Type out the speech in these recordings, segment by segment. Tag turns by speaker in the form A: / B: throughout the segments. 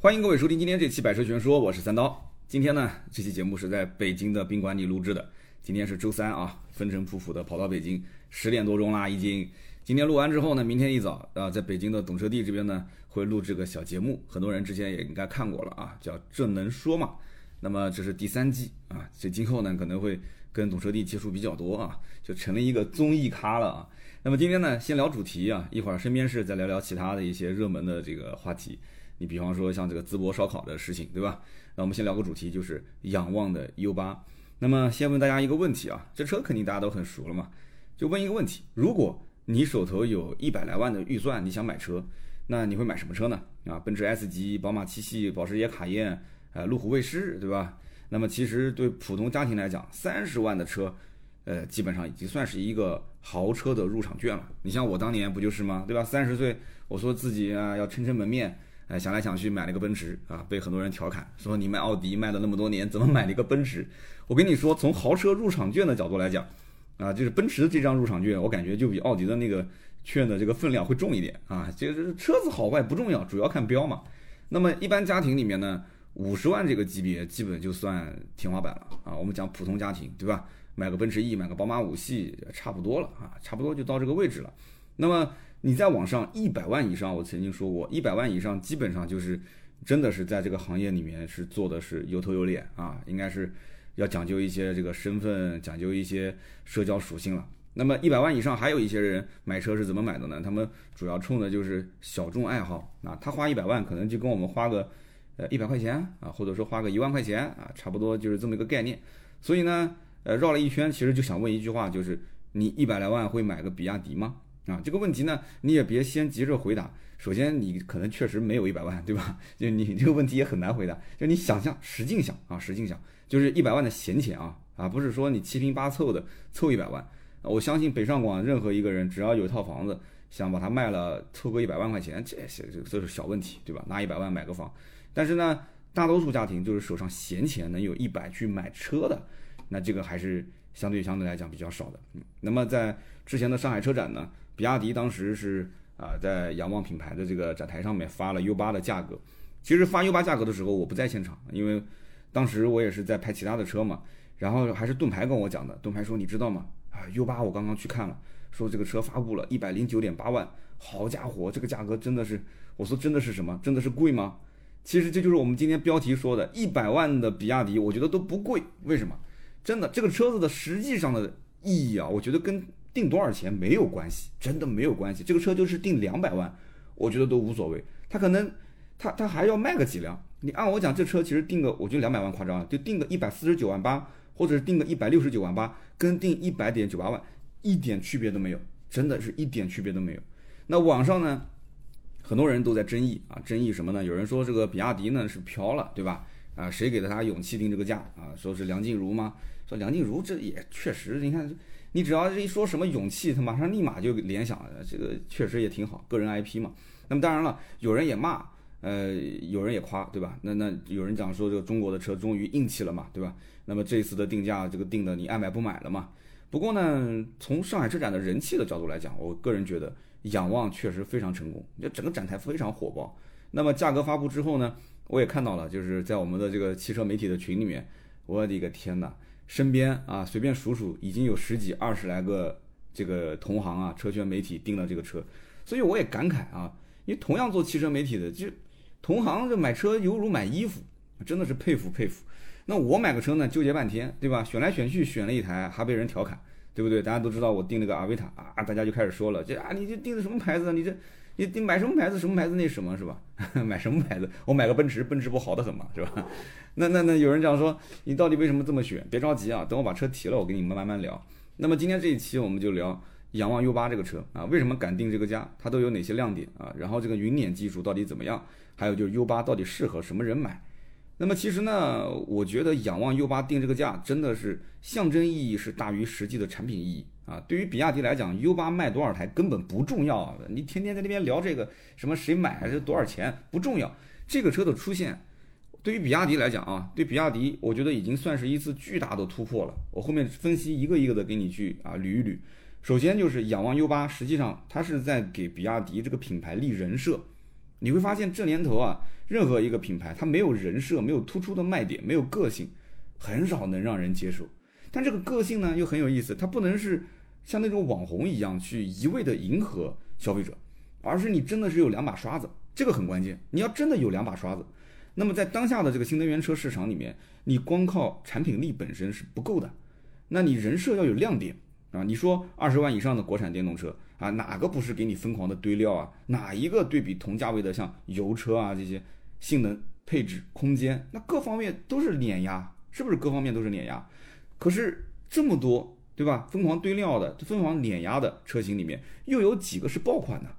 A: 欢迎各位收听今天这期《百车全说》，我是三刀。今天呢，这期节目是在北京的宾馆里录制的。今天是周三啊，风尘仆仆的跑到北京，十点多钟啦已经。今天录完之后呢，明天一早啊，在北京的懂车帝这边呢，会录制个小节目。很多人之前也应该看过了啊，叫《这能说吗》。那么这是第三季啊，这今后呢可能会跟懂车帝接触比较多啊，就成了一个综艺咖了啊。那么今天呢，先聊主题啊，一会儿身边事再聊聊其他的一些热门的这个话题。你比方说像这个淄博烧烤的事情，对吧？那我们先聊个主题，就是仰望的 U 八。那么先问大家一个问题啊，这车肯定大家都很熟了嘛，就问一个问题：如果你手头有一百来万的预算，你想买车，那你会买什么车呢？啊，奔驰 S 级、宝马七系、保时捷卡宴、呃，路虎卫士，对吧？那么其实对普通家庭来讲，三十万的车，呃，基本上已经算是一个豪车的入场券了。你像我当年不就是吗？对吧？三十岁，我说自己啊要撑撑门面。哎，想来想去买了个奔驰啊，被很多人调侃说你卖奥迪卖了那么多年，怎么买了一个奔驰？我跟你说，从豪车入场券的角度来讲，啊，就是奔驰的这张入场券，我感觉就比奥迪的那个券的这个分量会重一点啊。就是车子好坏不重要，主要看标嘛。那么一般家庭里面呢，五十万这个级别基本就算天花板了啊。我们讲普通家庭，对吧？买个奔驰 E，买个宝马五系，差不多了啊，差不多就到这个位置了。那么。你在网上一百万以上，我曾经说过，一百万以上基本上就是真的是在这个行业里面是做的是有头有脸啊，应该是要讲究一些这个身份，讲究一些社交属性了。那么一百万以上还有一些人买车是怎么买的呢？他们主要冲的就是小众爱好啊，他花一百万可能就跟我们花个呃一百块钱啊，或者说花个一万块钱啊，差不多就是这么一个概念。所以呢，呃，绕了一圈，其实就想问一句话，就是你一百来万会买个比亚迪吗？啊，这个问题呢，你也别先急着回答。首先，你可能确实没有一百万，对吧？就你这个问题也很难回答。就你想象，使劲想啊，使劲想，就是一百万的闲钱啊啊，不是说你七拼八凑的凑一百万。我相信北上广任何一个人，只要有一套房子，想把它卖了，凑个一百万块钱，这些这这是小问题，对吧？拿一百万买个房。但是呢，大多数家庭就是手上闲钱能有一百去买车的，那这个还是相对相对来讲比较少的。嗯，那么在之前的上海车展呢？比亚迪当时是啊，在仰望品牌的这个展台上面发了 U 八的价格。其实发 U 八价格的时候，我不在现场，因为当时我也是在拍其他的车嘛。然后还是盾牌跟我讲的，盾牌说你知道吗？啊，U 八我刚刚去看了，说这个车发布了一百零九点八万，好家伙，这个价格真的是，我说真的是什么？真的是贵吗？其实这就是我们今天标题说的，一百万的比亚迪，我觉得都不贵。为什么？真的，这个车子的实际上的意义啊，我觉得跟。定多少钱没有关系，真的没有关系。这个车就是定两百万，我觉得都无所谓。他可能，他他还要卖个几辆。你按我讲，这车其实定个，我觉得两百万夸张了，就定个一百四十九万八，或者是定个一百六十九万八，跟定一百点九八万一点区别都没有，真的是一点区别都没有。那网上呢，很多人都在争议啊，争议什么呢？有人说这个比亚迪呢是飘了，对吧？啊，谁给了他勇气定这个价啊？说是梁静茹吗？说梁静茹这也确实，你看。你只要一说什么勇气，他马上立马就联想，这个确实也挺好，个人 IP 嘛。那么当然了，有人也骂，呃，有人也夸，对吧？那那有人讲说这个中国的车终于硬气了嘛，对吧？那么这一次的定价，这个定的你爱买不买了嘛？不过呢，从上海车展的人气的角度来讲，我个人觉得仰望确实非常成功，就整个展台非常火爆。那么价格发布之后呢，我也看到了，就是在我们的这个汽车媒体的群里面，我的个天哪！身边啊，随便数数，已经有十几、二十来个这个同行啊，车圈媒体订了这个车，所以我也感慨啊，因为同样做汽车媒体的，就同行就买车犹如买衣服，真的是佩服佩服。那我买个车呢，纠结半天，对吧？选来选去选了一台，还被人调侃，对不对？大家都知道我订了个阿维塔啊，大家就开始说了，这啊，你这订的什么牌子啊？你这你你买什么牌子？什么牌子？那什么是吧？买什么牌子？我买个奔驰，奔驰不好的很嘛，是吧？那那那有人讲说，你到底为什么这么选？别着急啊，等我把车提了，我跟你们慢慢聊。那么今天这一期我们就聊仰望 U 八这个车啊，为什么敢定这个价？它都有哪些亮点啊？然后这个云辇技术到底怎么样？还有就是 U 八到底适合什么人买？那么其实呢，我觉得仰望 U 八定这个价真的是象征意义是大于实际的产品意义啊。对于比亚迪来讲，U 八卖多少台根本不重要啊，你天天在那边聊这个什么谁买还是多少钱不重要，这个车的出现。对于比亚迪来讲啊，对比亚迪，我觉得已经算是一次巨大的突破了。我后面分析一个一个的给你去啊捋一捋。首先就是仰望 U8，实际上它是在给比亚迪这个品牌立人设你会发现这年头啊，任何一个品牌它没有人设，没有突出的卖点，没有个性，很少能让人接受。但这个个性呢又很有意思，它不能是像那种网红一样去一味的迎合消费者，而是你真的是有两把刷子，这个很关键。你要真的有两把刷子，那么在当下的这个新能源车市场里面，你光靠产品力本身是不够的，那你人设要有亮点啊！你说二十万以上的国产电动车啊，哪个不是给你疯狂的堆料啊？哪一个对比同价位的像油车啊这些性能、配置、空间，那各方面都是碾压，是不是各方面都是碾压？可是这么多，对吧？疯狂堆料的、疯狂碾压的车型里面，又有几个是爆款呢？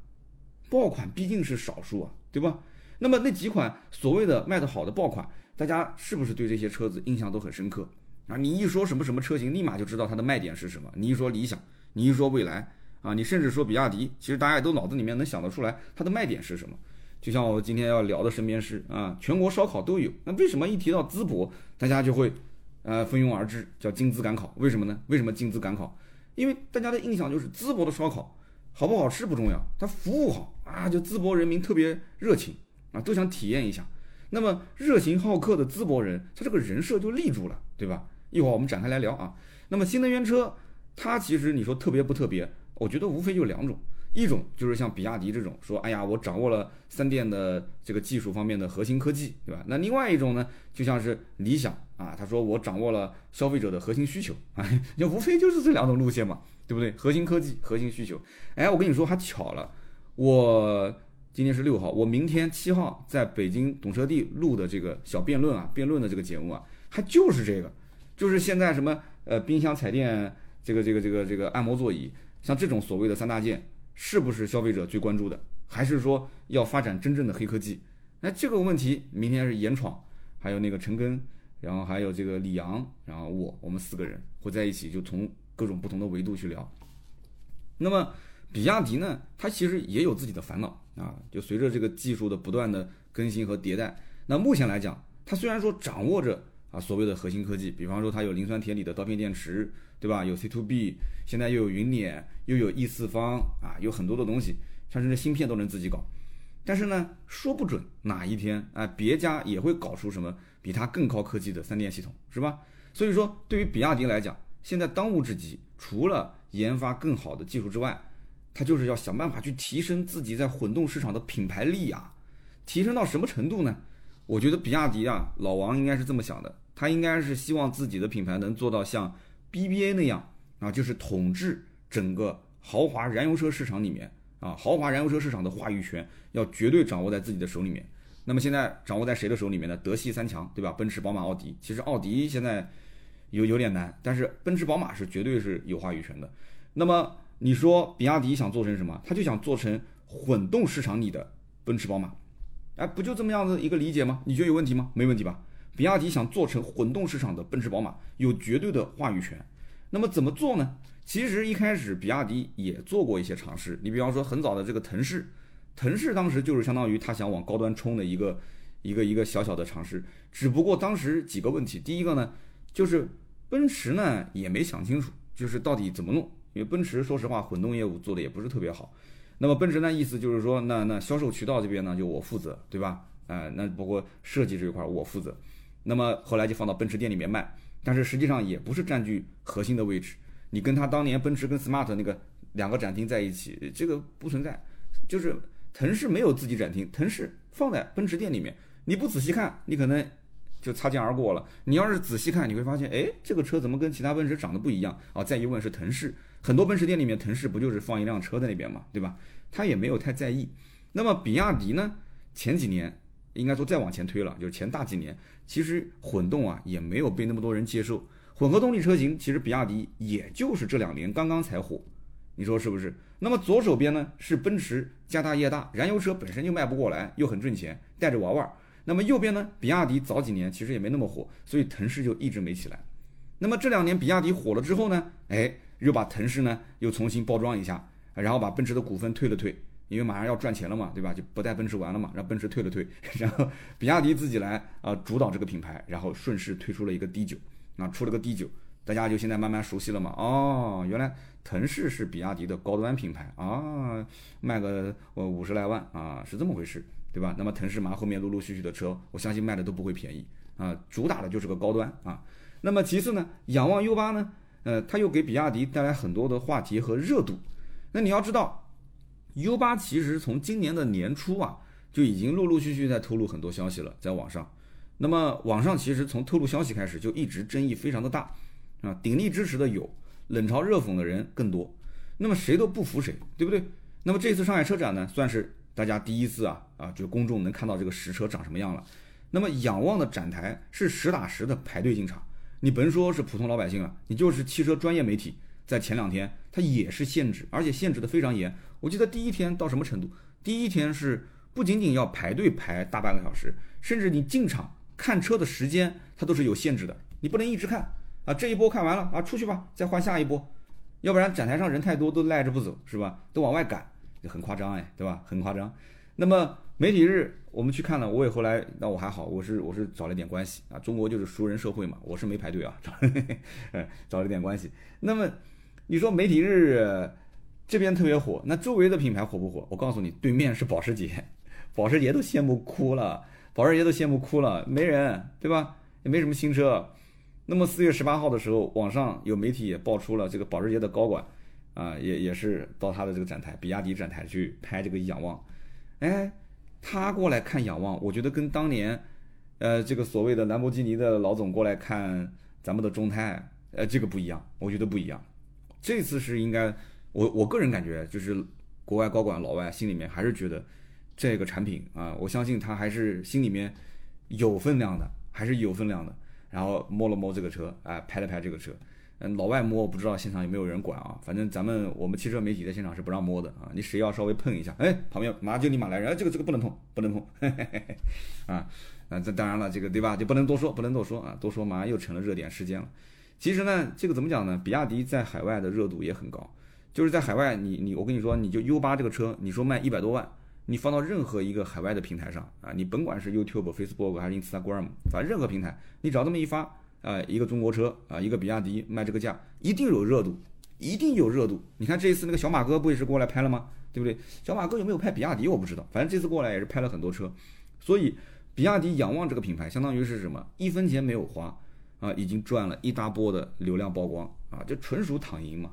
A: 爆款毕竟是少数啊，对吧？那么那几款所谓的卖得好的爆款，大家是不是对这些车子印象都很深刻啊？你一说什么什么车型，立马就知道它的卖点是什么。你一说理想，你一说蔚来啊，你甚至说比亚迪，其实大家也都脑子里面能想得出来它的卖点是什么。就像我今天要聊的身边事啊，全国烧烤都有，那为什么一提到淄博，大家就会？呃，蜂拥而至，叫金淄赶考，为什么呢？为什么金淄赶考？因为大家的印象就是淄博的烧烤好不好吃不重要，它服务好啊，就淄博人民特别热情啊，都想体验一下。那么热情好客的淄博人，他这个人设就立住了，对吧？一会儿我们展开来聊啊。那么新能源车，它其实你说特别不特别？我觉得无非就两种。一种就是像比亚迪这种说，哎呀，我掌握了三电的这个技术方面的核心科技，对吧？那另外一种呢，就像是理想啊，他说我掌握了消费者的核心需求啊，就无非就是这两种路线嘛，对不对？核心科技、核心需求。哎，我跟你说还巧了，我今天是六号，我明天七号在北京懂车帝录的这个小辩论啊，辩论的这个节目啊，还就是这个，就是现在什么呃冰箱、彩电，这个这个这个这个按摩座椅，像这种所谓的三大件。是不是消费者最关注的，还是说要发展真正的黑科技？那这个问题，明天是严闯，还有那个陈根，然后还有这个李阳，然后我，我们四个人会在一起，就从各种不同的维度去聊。那么，比亚迪呢，它其实也有自己的烦恼啊，就随着这个技术的不断的更新和迭代，那目前来讲，它虽然说掌握着啊所谓的核心科技，比方说它有磷酸铁锂的刀片电池。对吧？有 C to B，现在又有云辇，又有 E 四方啊，有很多的东西，像是芯片都能自己搞。但是呢，说不准哪一天啊，别家也会搞出什么比它更高科技的三电系统，是吧？所以说，对于比亚迪来讲，现在当务之急，除了研发更好的技术之外，它就是要想办法去提升自己在混动市场的品牌力啊。提升到什么程度呢？我觉得比亚迪啊，老王应该是这么想的，他应该是希望自己的品牌能做到像。BBA 那样啊，就是统治整个豪华燃油车市场里面啊，豪华燃油车市场的话语权要绝对掌握在自己的手里面。那么现在掌握在谁的手里面呢？德系三强，对吧？奔驰、宝马、奥迪。其实奥迪现在有有点难，但是奔驰、宝马是绝对是有话语权的。那么你说比亚迪想做成什么？他就想做成混动市场里的奔驰、宝马，哎，不就这么样子一个理解吗？你觉得有问题吗？没问题吧？比亚迪想做成混动市场的奔驰、宝马，有绝对的话语权。那么怎么做呢？其实一开始比亚迪也做过一些尝试。你比方说很早的这个腾势，腾势当时就是相当于他想往高端冲的一个一个一个小小的尝试。只不过当时几个问题，第一个呢，就是奔驰呢也没想清楚，就是到底怎么弄。因为奔驰说实话混动业务做的也不是特别好。那么奔驰呢意思就是说，那那销售渠道这边呢就我负责，对吧？哎，那包括设计这一块我负责。那么后来就放到奔驰店里面卖，但是实际上也不是占据核心的位置。你跟他当年奔驰跟 smart 那个两个展厅在一起，这个不存在。就是腾势没有自己展厅，腾势放在奔驰店里面，你不仔细看，你可能就擦肩而过了。你要是仔细看，你会发现，哎，这个车怎么跟其他奔驰长得不一样啊？再一问是腾势，很多奔驰店里面腾势不就是放一辆车在那边嘛，对吧？他也没有太在意。那么比亚迪呢？前几年。应该说再往前推了，就是前大几年，其实混动啊也没有被那么多人接受。混合动力车型其实比亚迪也就是这两年刚刚才火，你说是不是？那么左手边呢是奔驰家大业大，燃油车本身就卖不过来，又很挣钱，带着玩玩。那么右边呢，比亚迪早几年其实也没那么火，所以腾势就一直没起来。那么这两年比亚迪火了之后呢，哎，又把腾势呢又重新包装一下，然后把奔驰的股份退了退。因为马上要赚钱了嘛，对吧？就不带奔驰玩了嘛，让奔驰退了退，然后比亚迪自己来啊主导这个品牌，然后顺势推出了一个 D 九，啊出了个 D 九，大家就现在慢慢熟悉了嘛。哦，原来腾势是比亚迪的高端品牌啊，卖个呃五十来万啊，是这么回事对吧？那么腾势麻后面陆陆续续的车，我相信卖的都不会便宜啊，主打的就是个高端啊。那么其次呢，仰望 U 八呢，呃，它又给比亚迪带来很多的话题和热度。那你要知道，U 八其实从今年的年初啊，就已经陆陆续续在透露很多消息了，在网上。那么网上其实从透露消息开始就一直争议非常的大啊，鼎力支持的有，冷嘲热讽的人更多。那么谁都不服谁，对不对？那么这次上海车展呢，算是大家第一次啊啊，就公众能看到这个实车长什么样了。那么仰望的展台是实打实的排队进场，你甭说是普通老百姓了，你就是汽车专业媒体，在前两天它也是限制，而且限制的非常严。我记得第一天到什么程度？第一天是不仅仅要排队排大半个小时，甚至你进场。看车的时间它都是有限制的，你不能一直看啊！这一波看完了啊，出去吧，再换下一波，要不然展台上人太多都赖着不走，是吧？都往外赶，很夸张哎，对吧？很夸张。那么媒体日我们去看了，我也后来那我还好，我是我是找了点关系啊，中国就是熟人社会嘛，我是没排队啊，找找了点关系。那么你说媒体日这边特别火，那周围的品牌火不火？我告诉你，对面是保时捷，保时捷都羡慕哭了。保时捷都羡慕哭了，没人，对吧？也没什么新车。那么四月十八号的时候，网上有媒体也爆出了这个保时捷的高管，啊，也也是到他的这个展台，比亚迪展台去拍这个仰望。哎，他过来看仰望，我觉得跟当年，呃，这个所谓的兰博基尼的老总过来看咱们的众泰，呃，这个不一样，我觉得不一样。这次是应该，我我个人感觉就是国外高管老外心里面还是觉得。这个产品啊，我相信他还是心里面有分量的，还是有分量的。然后摸了摸这个车，哎，拍了拍这个车。嗯，老外摸，我不知道现场有没有人管啊。反正咱们我们汽车媒体在现场是不让摸的啊。你谁要稍微碰一下，哎，旁边马上就立马来人，这个这个不能碰，不能碰。啊 啊，这当然了，这个对吧？就不能多说，不能多说啊，多说马上又成了热点事件了。其实呢，这个怎么讲呢？比亚迪在海外的热度也很高，就是在海外，你你我跟你说，你就 U 八这个车，你说卖一百多万。你放到任何一个海外的平台上啊，你甭管是 YouTube、Facebook 还是 Instagram，反正任何平台，你只要这么一发啊，一个中国车啊，一个比亚迪卖这个价，一定有热度，一定有热度。你看这一次那个小马哥不也是过来拍了吗？对不对？小马哥有没有拍比亚迪我不知道，反正这次过来也是拍了很多车。所以比亚迪仰望这个品牌，相当于是什么？一分钱没有花啊，已经赚了一大波的流量曝光啊，这纯属躺赢嘛。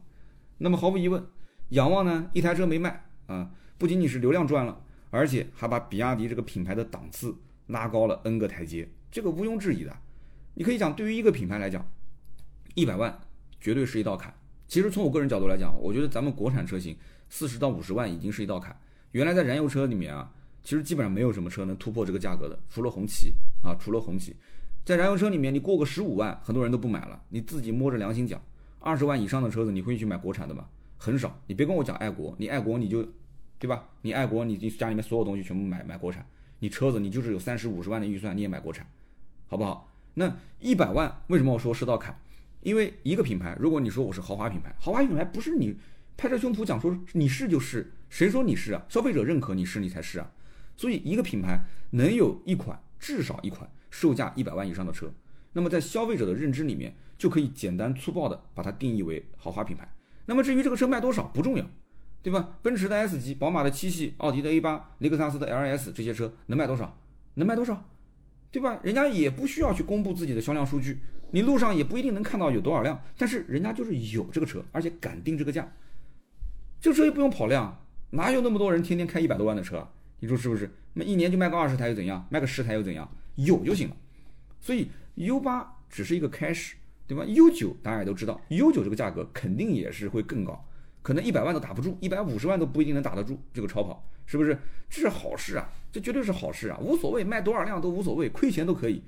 A: 那么毫无疑问，仰望呢一台车没卖啊，不仅仅是流量赚了。而且还把比亚迪这个品牌的档次拉高了 N 个台阶，这个毋庸置疑的。你可以讲，对于一个品牌来讲，一百万绝对是一道坎。其实从我个人角度来讲，我觉得咱们国产车型四十到五十万已经是一道坎。原来在燃油车里面啊，其实基本上没有什么车能突破这个价格的，除了红旗啊，除了红旗。在燃油车里面，你过个十五万，很多人都不买了。你自己摸着良心讲，二十万以上的车子，你会去买国产的吗？很少。你别跟我讲爱国，你爱国你就。对吧？你爱国，你家里面所有东西全部买买国产。你车子，你就是有三十五十万的预算，你也买国产，好不好？那一百万，为什么我说是道坎？因为一个品牌，如果你说我是豪华品牌，豪华品牌不是你拍着胸脯讲说你是就是，谁说你是啊？消费者认可你是你才是啊。所以一个品牌能有一款至少一款售价一百万以上的车，那么在消费者的认知里面，就可以简单粗暴的把它定义为豪华品牌。那么至于这个车卖多少不重要。对吧？奔驰的 S 级、宝马的七系、奥迪的 A 八、雷克萨斯的 LS 这些车能卖多少？能卖多少？对吧？人家也不需要去公布自己的销量数据，你路上也不一定能看到有多少辆，但是人家就是有这个车，而且敢定这个价。这个车又不用跑量，哪有那么多人天天开一百多万的车？你说是不是？那一年就卖个二十台又怎样？卖个十台又怎样？有就行了。所以 U 八只是一个开始，对吧？U 九大家也都知道，U 九这个价格肯定也是会更高。可能一百万都打不住，一百五十万都不一定能打得住这个超跑，是不是？这是好事啊，这绝对是好事啊，无所谓卖多少辆都无所谓，亏钱都可以，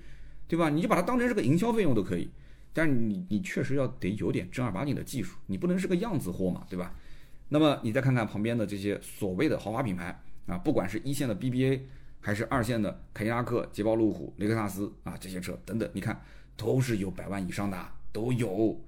A: 对吧？你就把它当成是个营销费用都可以。但是你你确实要得有点正儿八经的技术，你不能是个样子货嘛，对吧？那么你再看看旁边的这些所谓的豪华品牌啊，不管是一线的 BBA，还是二线的凯迪拉克、捷豹路虎、雷克萨斯啊这些车等等，你看都是有百万以上的都有，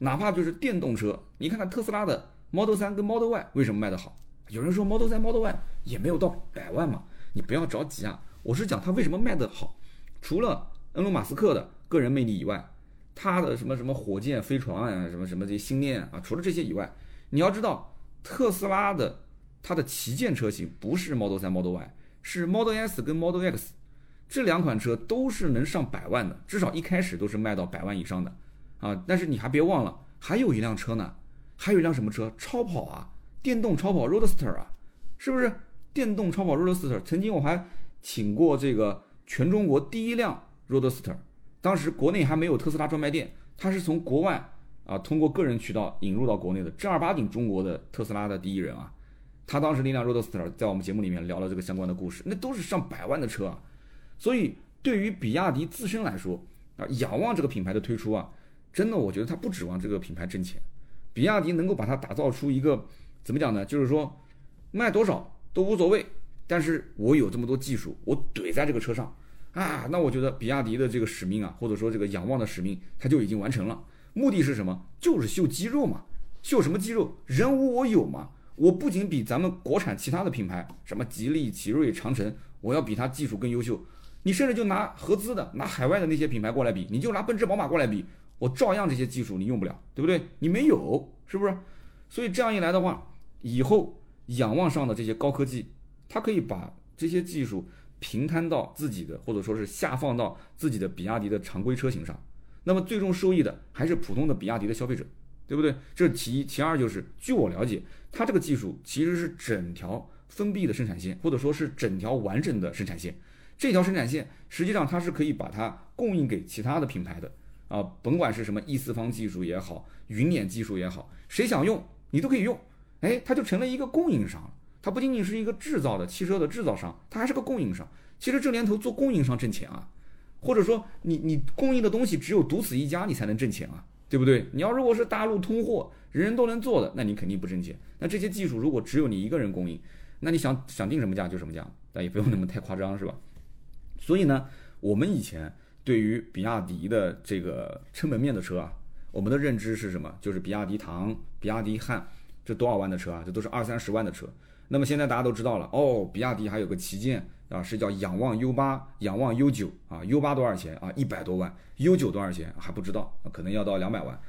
A: 哪怕就是电动车，你看看特斯拉的。Model 3跟 Model Y 为什么卖得好？有人说 Model 3、Model Y 也没有到百万嘛，你不要着急啊。我是讲它为什么卖得好，除了恩隆马斯克的个人魅力以外，他的什么什么火箭、飞船啊，什么什么这些星链啊，除了这些以外，你要知道特斯拉的它的旗舰车型不是 Model 3、Model Y，是 Model S 跟 Model X，这两款车都是能上百万的，至少一开始都是卖到百万以上的啊。但是你还别忘了，还有一辆车呢，还有一辆什么车？超跑啊，电动超跑 Roadster 啊，是不是？电动超跑 Roadster，曾经我还请过这个全中国第一辆 Roadster，当时国内还没有特斯拉专卖店，它是从国外啊通过个人渠道引入到国内的，正儿八经中国的特斯拉的第一人啊。他当时那辆 Roadster 在我们节目里面聊了这个相关的故事，那都是上百万的车啊。所以对于比亚迪自身来说啊，仰望这个品牌的推出啊，真的我觉得他不指望这个品牌挣钱，比亚迪能够把它打造出一个怎么讲呢？就是说卖多少。都无所谓，但是我有这么多技术，我怼在这个车上啊，那我觉得比亚迪的这个使命啊，或者说这个仰望的使命，它就已经完成了。目的是什么？就是秀肌肉嘛，秀什么肌肉？人无我有嘛。我不仅比咱们国产其他的品牌，什么吉利、奇瑞、长城，我要比它技术更优秀。你甚至就拿合资的、拿海外的那些品牌过来比，你就拿奔驰、宝马过来比，我照样这些技术你用不了，对不对？你没有，是不是？所以这样一来的话，以后。仰望上的这些高科技，它可以把这些技术平摊到自己的，或者说是下放到自己的比亚迪的常规车型上。那么最终受益的还是普通的比亚迪的消费者，对不对？这是其一。其二就是，据我了解，它这个技术其实是整条封闭的生产线，或者说是整条完整的生产线。这条生产线实际上它是可以把它供应给其他的品牌的啊，甭管是什么 E 四方技术也好，云辇技术也好，谁想用你都可以用。哎，它就成了一个供应商了，它不仅仅是一个制造的汽车的制造商，它还是个供应商。其实这年头做供应商挣钱啊，或者说你你供应的东西只有独此一家，你才能挣钱啊，对不对？你要如果是大陆通货，人人都能做的，那你肯定不挣钱。那这些技术如果只有你一个人供应，那你想想定什么价就什么价，但也不用那么太夸张，是吧？所以呢，我们以前对于比亚迪的这个撑门面的车啊，我们的认知是什么？就是比亚迪唐、比亚迪汉。这多少万的车啊？这都是二三十万的车。那么现在大家都知道了哦，比亚迪还有个旗舰啊，是叫仰望 U 八、仰望 U 九啊。U 八多少钱啊？一百多万。U 九多少钱还不知道，可能要到两百万。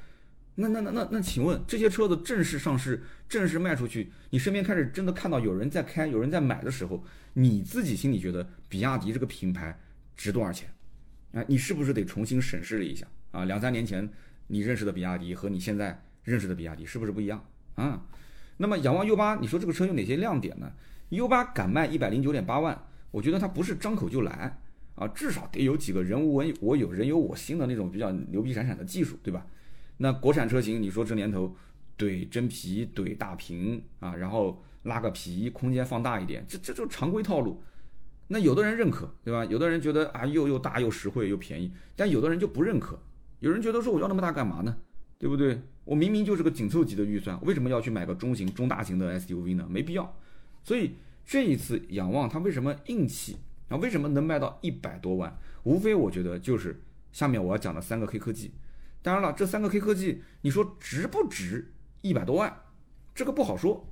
A: 那那那那那，请问这些车子正式上市、正式卖出去，你身边开始真的看到有人在开、有人在买的时候，你自己心里觉得比亚迪这个品牌值多少钱？哎，你是不是得重新审视了一下啊？两三年前你认识的比亚迪和你现在认识的比亚迪是不是不一样？啊，那么仰望 U 八，你说这个车有哪些亮点呢？U 八敢卖一百零九点八万，我觉得它不是张口就来啊，至少得有几个人无我我有人有我心的那种比较牛逼闪闪的技术，对吧？那国产车型，你说这年头怼真皮怼大屏啊，然后拉个皮，空间放大一点，这这就常规套路。那有的人认可，对吧？有的人觉得啊又又大又实惠又便宜，但有的人就不认可，有人觉得说我要那么大干嘛呢？对不对？我明明就是个紧凑级的预算，为什么要去买个中型、中大型的 SUV 呢？没必要。所以这一次仰望它为什么硬气啊？为什么能卖到一百多万？无非我觉得就是下面我要讲的三个黑科技。当然了，这三个黑科技，你说值不值一百多万？这个不好说，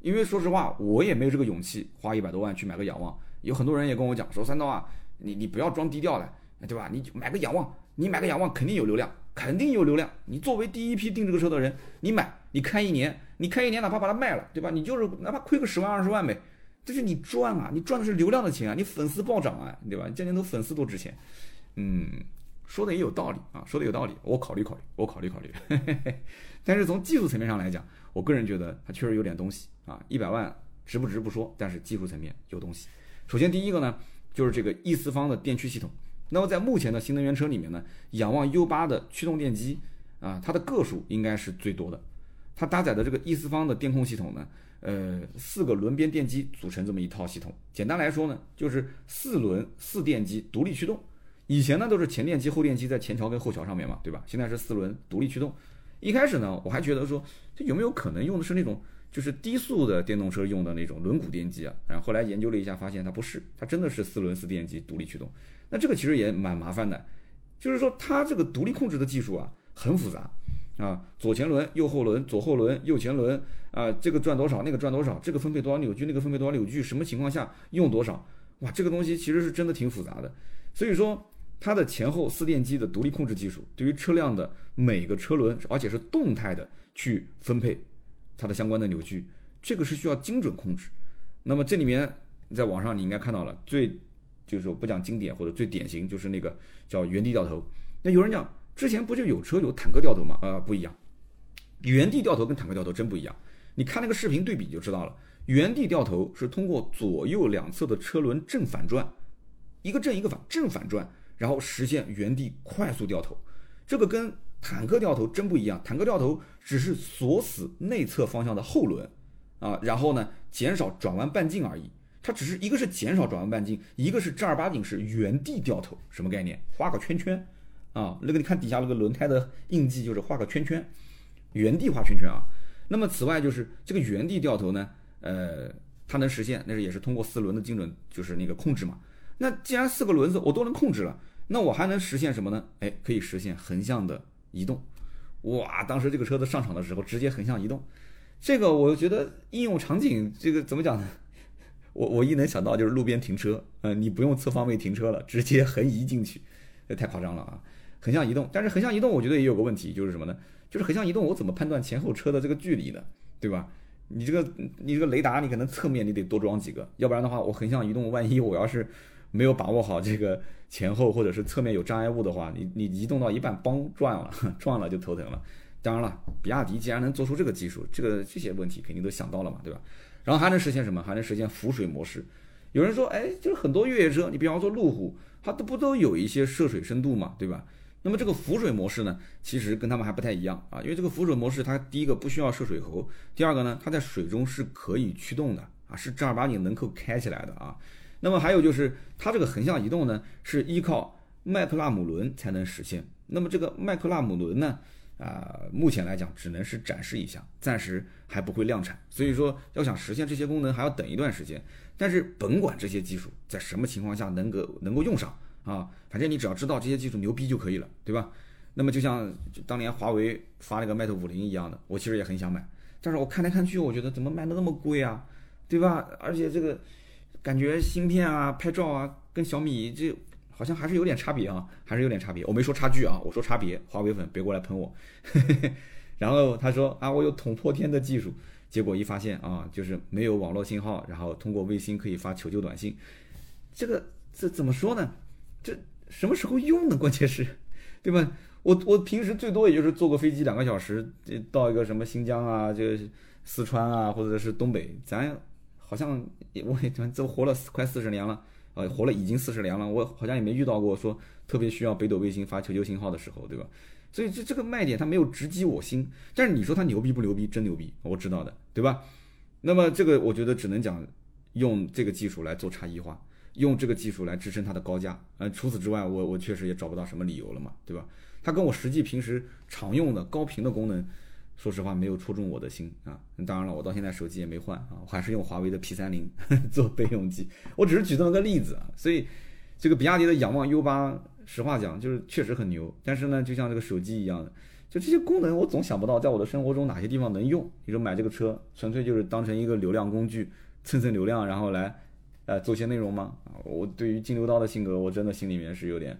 A: 因为说实话，我也没有这个勇气花一百多万去买个仰望。有很多人也跟我讲说，三刀啊，你你不要装低调了，对吧？你买个仰望，你买个仰望肯定有流量。肯定有流量。你作为第一批订这个车的人，你买，你开一年，你开一年，哪怕把它卖了，对吧？你就是哪怕亏个十万二十万呗，这是你赚啊，你赚的是流量的钱啊，你粉丝暴涨啊，对吧？这年头粉丝多值钱。嗯，说的也有道理啊，说的有道理，我考虑考虑，我考虑考虑。嘿 嘿但是从技术层面上来讲，我个人觉得它确实有点东西啊。一百万值不值不说，但是技术层面有东西。首先第一个呢，就是这个 E 四方的电驱系统。那么在目前的新能源车里面呢，仰望 U8 的驱动电机啊，它的个数应该是最多的。它搭载的这个 E 四方的电控系统呢，呃，四个轮边电机组成这么一套系统。简单来说呢，就是四轮四电机独立驱动。以前呢都是前电机后电机在前桥跟后桥上面嘛，对吧？现在是四轮独立驱动。一开始呢，我还觉得说，这有没有可能用的是那种就是低速的电动车用的那种轮毂电机啊？然后后来研究了一下，发现它不是，它真的是四轮四电机独立驱动。那这个其实也蛮麻烦的，就是说它这个独立控制的技术啊很复杂啊，左前轮、右后轮、左后轮、右前轮啊，这个转多少，那个转多少，这个分配多少扭矩，那个分配多少扭矩，什么情况下用多少，哇，这个东西其实是真的挺复杂的。所以说它的前后四电机的独立控制技术，对于车辆的每个车轮，而且是动态的去分配它的相关的扭矩，这个是需要精准控制。那么这里面。在网上你应该看到了，最就是我不讲经典或者最典型就是那个叫原地掉头。那有人讲之前不就有车有坦克掉头吗？啊，不一样，原地掉头跟坦克掉头真不一样。你看那个视频对比就知道了。原地掉头是通过左右两侧的车轮正反转，一个正一个反，正反转，然后实现原地快速掉头。这个跟坦克掉头真不一样。坦克掉头只是锁死内侧方向的后轮，啊，然后呢减少转弯半径而已。它只是一个是减少转弯半径，一个是正儿八经是原地掉头。什么概念？画个圈圈，啊，那个你看底下那个轮胎的印记就是画个圈圈，原地画圈圈啊。那么此外就是这个原地掉头呢？呃，它能实现，那是也是通过四轮的精准，就是那个控制嘛。那既然四个轮子我都能控制了，那我还能实现什么呢？哎，可以实现横向的移动。哇，当时这个车子上场的时候直接横向移动，这个我觉得应用场景这个怎么讲呢？我我一能想到就是路边停车，嗯，你不用侧方位停车了，直接横移进去，这太夸张了啊！横向移动，但是横向移动我觉得也有个问题，就是什么呢？就是横向移动我怎么判断前后车的这个距离呢？对吧？你这个你这个雷达，你可能侧面你得多装几个，要不然的话，我横向移动，万一我要是没有把握好这个前后或者是侧面有障碍物的话，你你移动到一半，嘣撞了，撞了就头疼了。当然了，比亚迪既然能做出这个技术，这个这些问题肯定都想到了嘛，对吧？然后还能实现什么？还能实现浮水模式。有人说，哎，就是很多越野车，你比方说路虎，它都不都有一些涉水深度嘛，对吧？那么这个浮水模式呢，其实跟他们还不太一样啊，因为这个浮水模式它第一个不需要涉水喉，第二个呢，它在水中是可以驱动的啊，是正儿八经能够开起来的啊。那么还有就是它这个横向移动呢，是依靠麦克纳姆轮才能实现。那么这个麦克纳姆轮呢，啊，目前来讲只能是展示一下，暂时还不会量产。所以说要想实现这些功能还要等一段时间。但是甭管这些技术在什么情况下能够能够用上。啊，反正你只要知道这些技术牛逼就可以了，对吧？那么就像当年华为发那个 Mate 五零一样的，我其实也很想买，但是我看来看去，我觉得怎么卖的那么贵啊，对吧？而且这个感觉芯片啊、拍照啊，跟小米这好像还是有点差别啊，还是有点差别。我没说差距啊，我说差别。华为粉别过来喷我。然后他说啊，我有捅破天的技术，结果一发现啊，就是没有网络信号，然后通过卫星可以发求救短信，这个这怎么说呢？这什么时候用呢？关键是，对吧？我我平时最多也就是坐个飞机两个小时，到一个什么新疆啊，就四川啊，或者是东北，咱好像我也这活了快四十年了，呃，活了已经四十年了，我好像也没遇到过说特别需要北斗卫星发求救信号的时候，对吧？所以这这个卖点它没有直击我心，但是你说它牛逼不牛逼？真牛逼，我知道的，对吧？那么这个我觉得只能讲用这个技术来做差异化。用这个技术来支撑它的高价，呃，除此之外，我我确实也找不到什么理由了嘛，对吧？它跟我实际平时常用的高频的功能，说实话没有戳中我的心啊。当然了，我到现在手机也没换啊，我还是用华为的 P 三零 做备用机。我只是举这么个例子啊，所以这个比亚迪的仰望 U 八，实话讲就是确实很牛，但是呢，就像这个手机一样的，就这些功能我总想不到在我的生活中哪些地方能用。你说买这个车纯粹就是当成一个流量工具，蹭蹭流量，然后来。呃，做些内容吗？啊，我对于金牛刀的性格，我真的心里面是有点，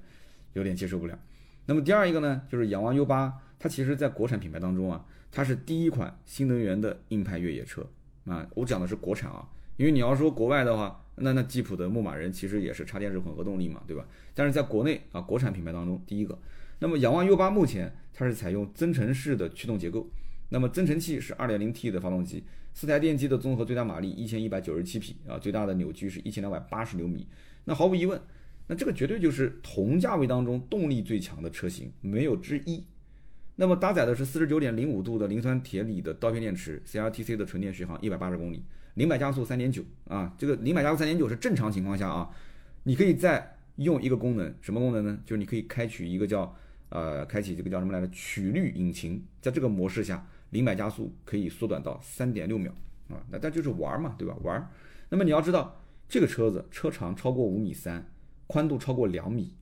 A: 有点接受不了。那么第二一个呢，就是仰望 U8，它其实在国产品牌当中啊，它是第一款新能源的硬派越野车啊。我讲的是国产啊，因为你要说国外的话，那那吉普的牧马人其实也是插电式混合动力嘛，对吧？但是在国内啊，国产品牌当中第一个。那么仰望 U8 目前它是采用增程式的驱动结构，那么增程器是 2.0T 的发动机。四台电机的综合最大马力一千一百九十七匹啊，最大的扭矩是一千两百八十牛米。那毫无疑问，那这个绝对就是同价位当中动力最强的车型，没有之一。那么搭载的是四十九点零五度的磷酸铁锂的刀片电池，CRTC 的纯电续航一百八十公里，零百加速三点九啊，这个零百加速三点九是正常情况下啊，你可以再用一个功能，什么功能呢？就是你可以开启一个叫呃，开启这个叫什么来着？曲率引擎，在这个模式下。零百加速可以缩短到三点六秒啊，那但就是玩嘛，对吧？玩。那么你要知道，这个车子车长超过五米三，宽度超过两米，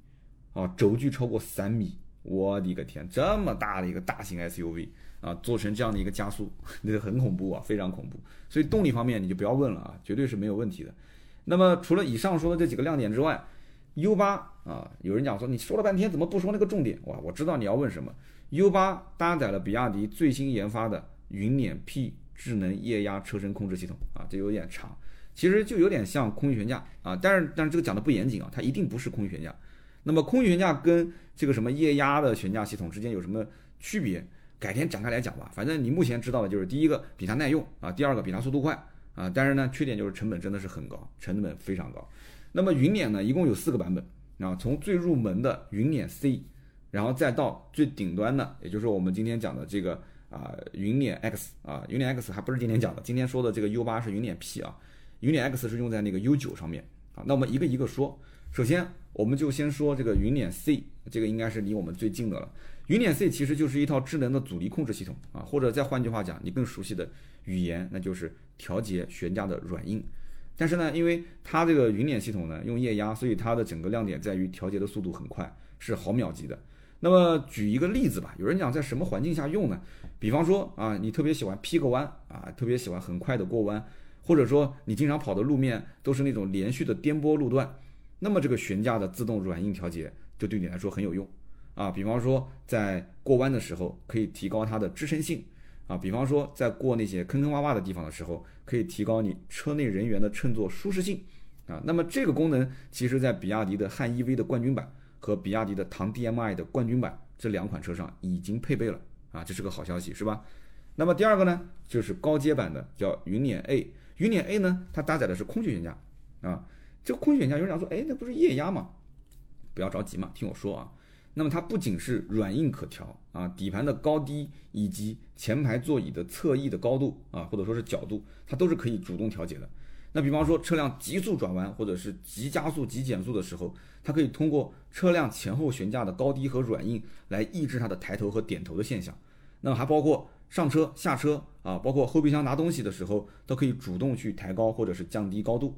A: 啊，轴距超过三米，我的个天，这么大的一个大型 SUV 啊，做成这样的一个加速，那个很恐怖啊，非常恐怖。所以动力方面你就不要问了啊，绝对是没有问题的。那么除了以上说的这几个亮点之外，U 八啊，有人讲说你说了半天怎么不说那个重点？哇，我知道你要问什么。U8 搭载了比亚迪最新研发的云辇 P 智能液压车身控制系统啊，这有点长。其实就有点像空气悬架啊，但是但是这个讲的不严谨啊，它一定不是空气悬架。那么空气悬架跟这个什么液压的悬架系统之间有什么区别？改天展开来讲吧。反正你目前知道的就是第一个比它耐用啊，第二个比它速度快啊，但是呢缺点就是成本真的是很高，成本非常高。那么云辇呢一共有四个版本啊，从最入门的云辇 C，然后再到最顶端的，也就是我们今天讲的这个啊云辇 X 啊，云辇 X 还不是今天讲的，今天说的这个 U 八是云辇 P 啊，云辇 X 是用在那个 U 九上面啊。那我们一个一个说，首先。我们就先说这个云辇 C，这个应该是离我们最近的了。云辇 C 其实就是一套智能的阻力控制系统啊，或者再换句话讲，你更熟悉的语言，那就是调节悬架的软硬。但是呢，因为它这个云辇系统呢用液压，所以它的整个亮点在于调节的速度很快，是毫秒级的。那么举一个例子吧，有人讲在什么环境下用呢？比方说啊，你特别喜欢劈个弯啊，特别喜欢很快的过弯，或者说你经常跑的路面都是那种连续的颠簸路段。那么这个悬架的自动软硬调节就对你来说很有用啊，比方说在过弯的时候可以提高它的支撑性啊，比方说在过那些坑坑洼洼的地方的时候可以提高你车内人员的乘坐舒适性啊。那么这个功能其实在比亚迪的汉 EV 的冠军版和比亚迪的唐 DMI 的冠军版这两款车上已经配备了啊，这是个好消息是吧？那么第二个呢就是高阶版的叫云辇 A，云辇 A 呢它搭载的是空气悬架啊。这个空悬架有人讲说，哎，那不是液压吗？不要着急嘛，听我说啊。那么它不仅是软硬可调啊，底盘的高低以及前排座椅的侧翼的高度啊，或者说是角度，它都是可以主动调节的。那比方说车辆急速转弯或者是急加速、急减速的时候，它可以通过车辆前后悬架的高低和软硬来抑制它的抬头和点头的现象。那么还包括上车、下车啊，包括后备箱拿东西的时候，都可以主动去抬高或者是降低高度。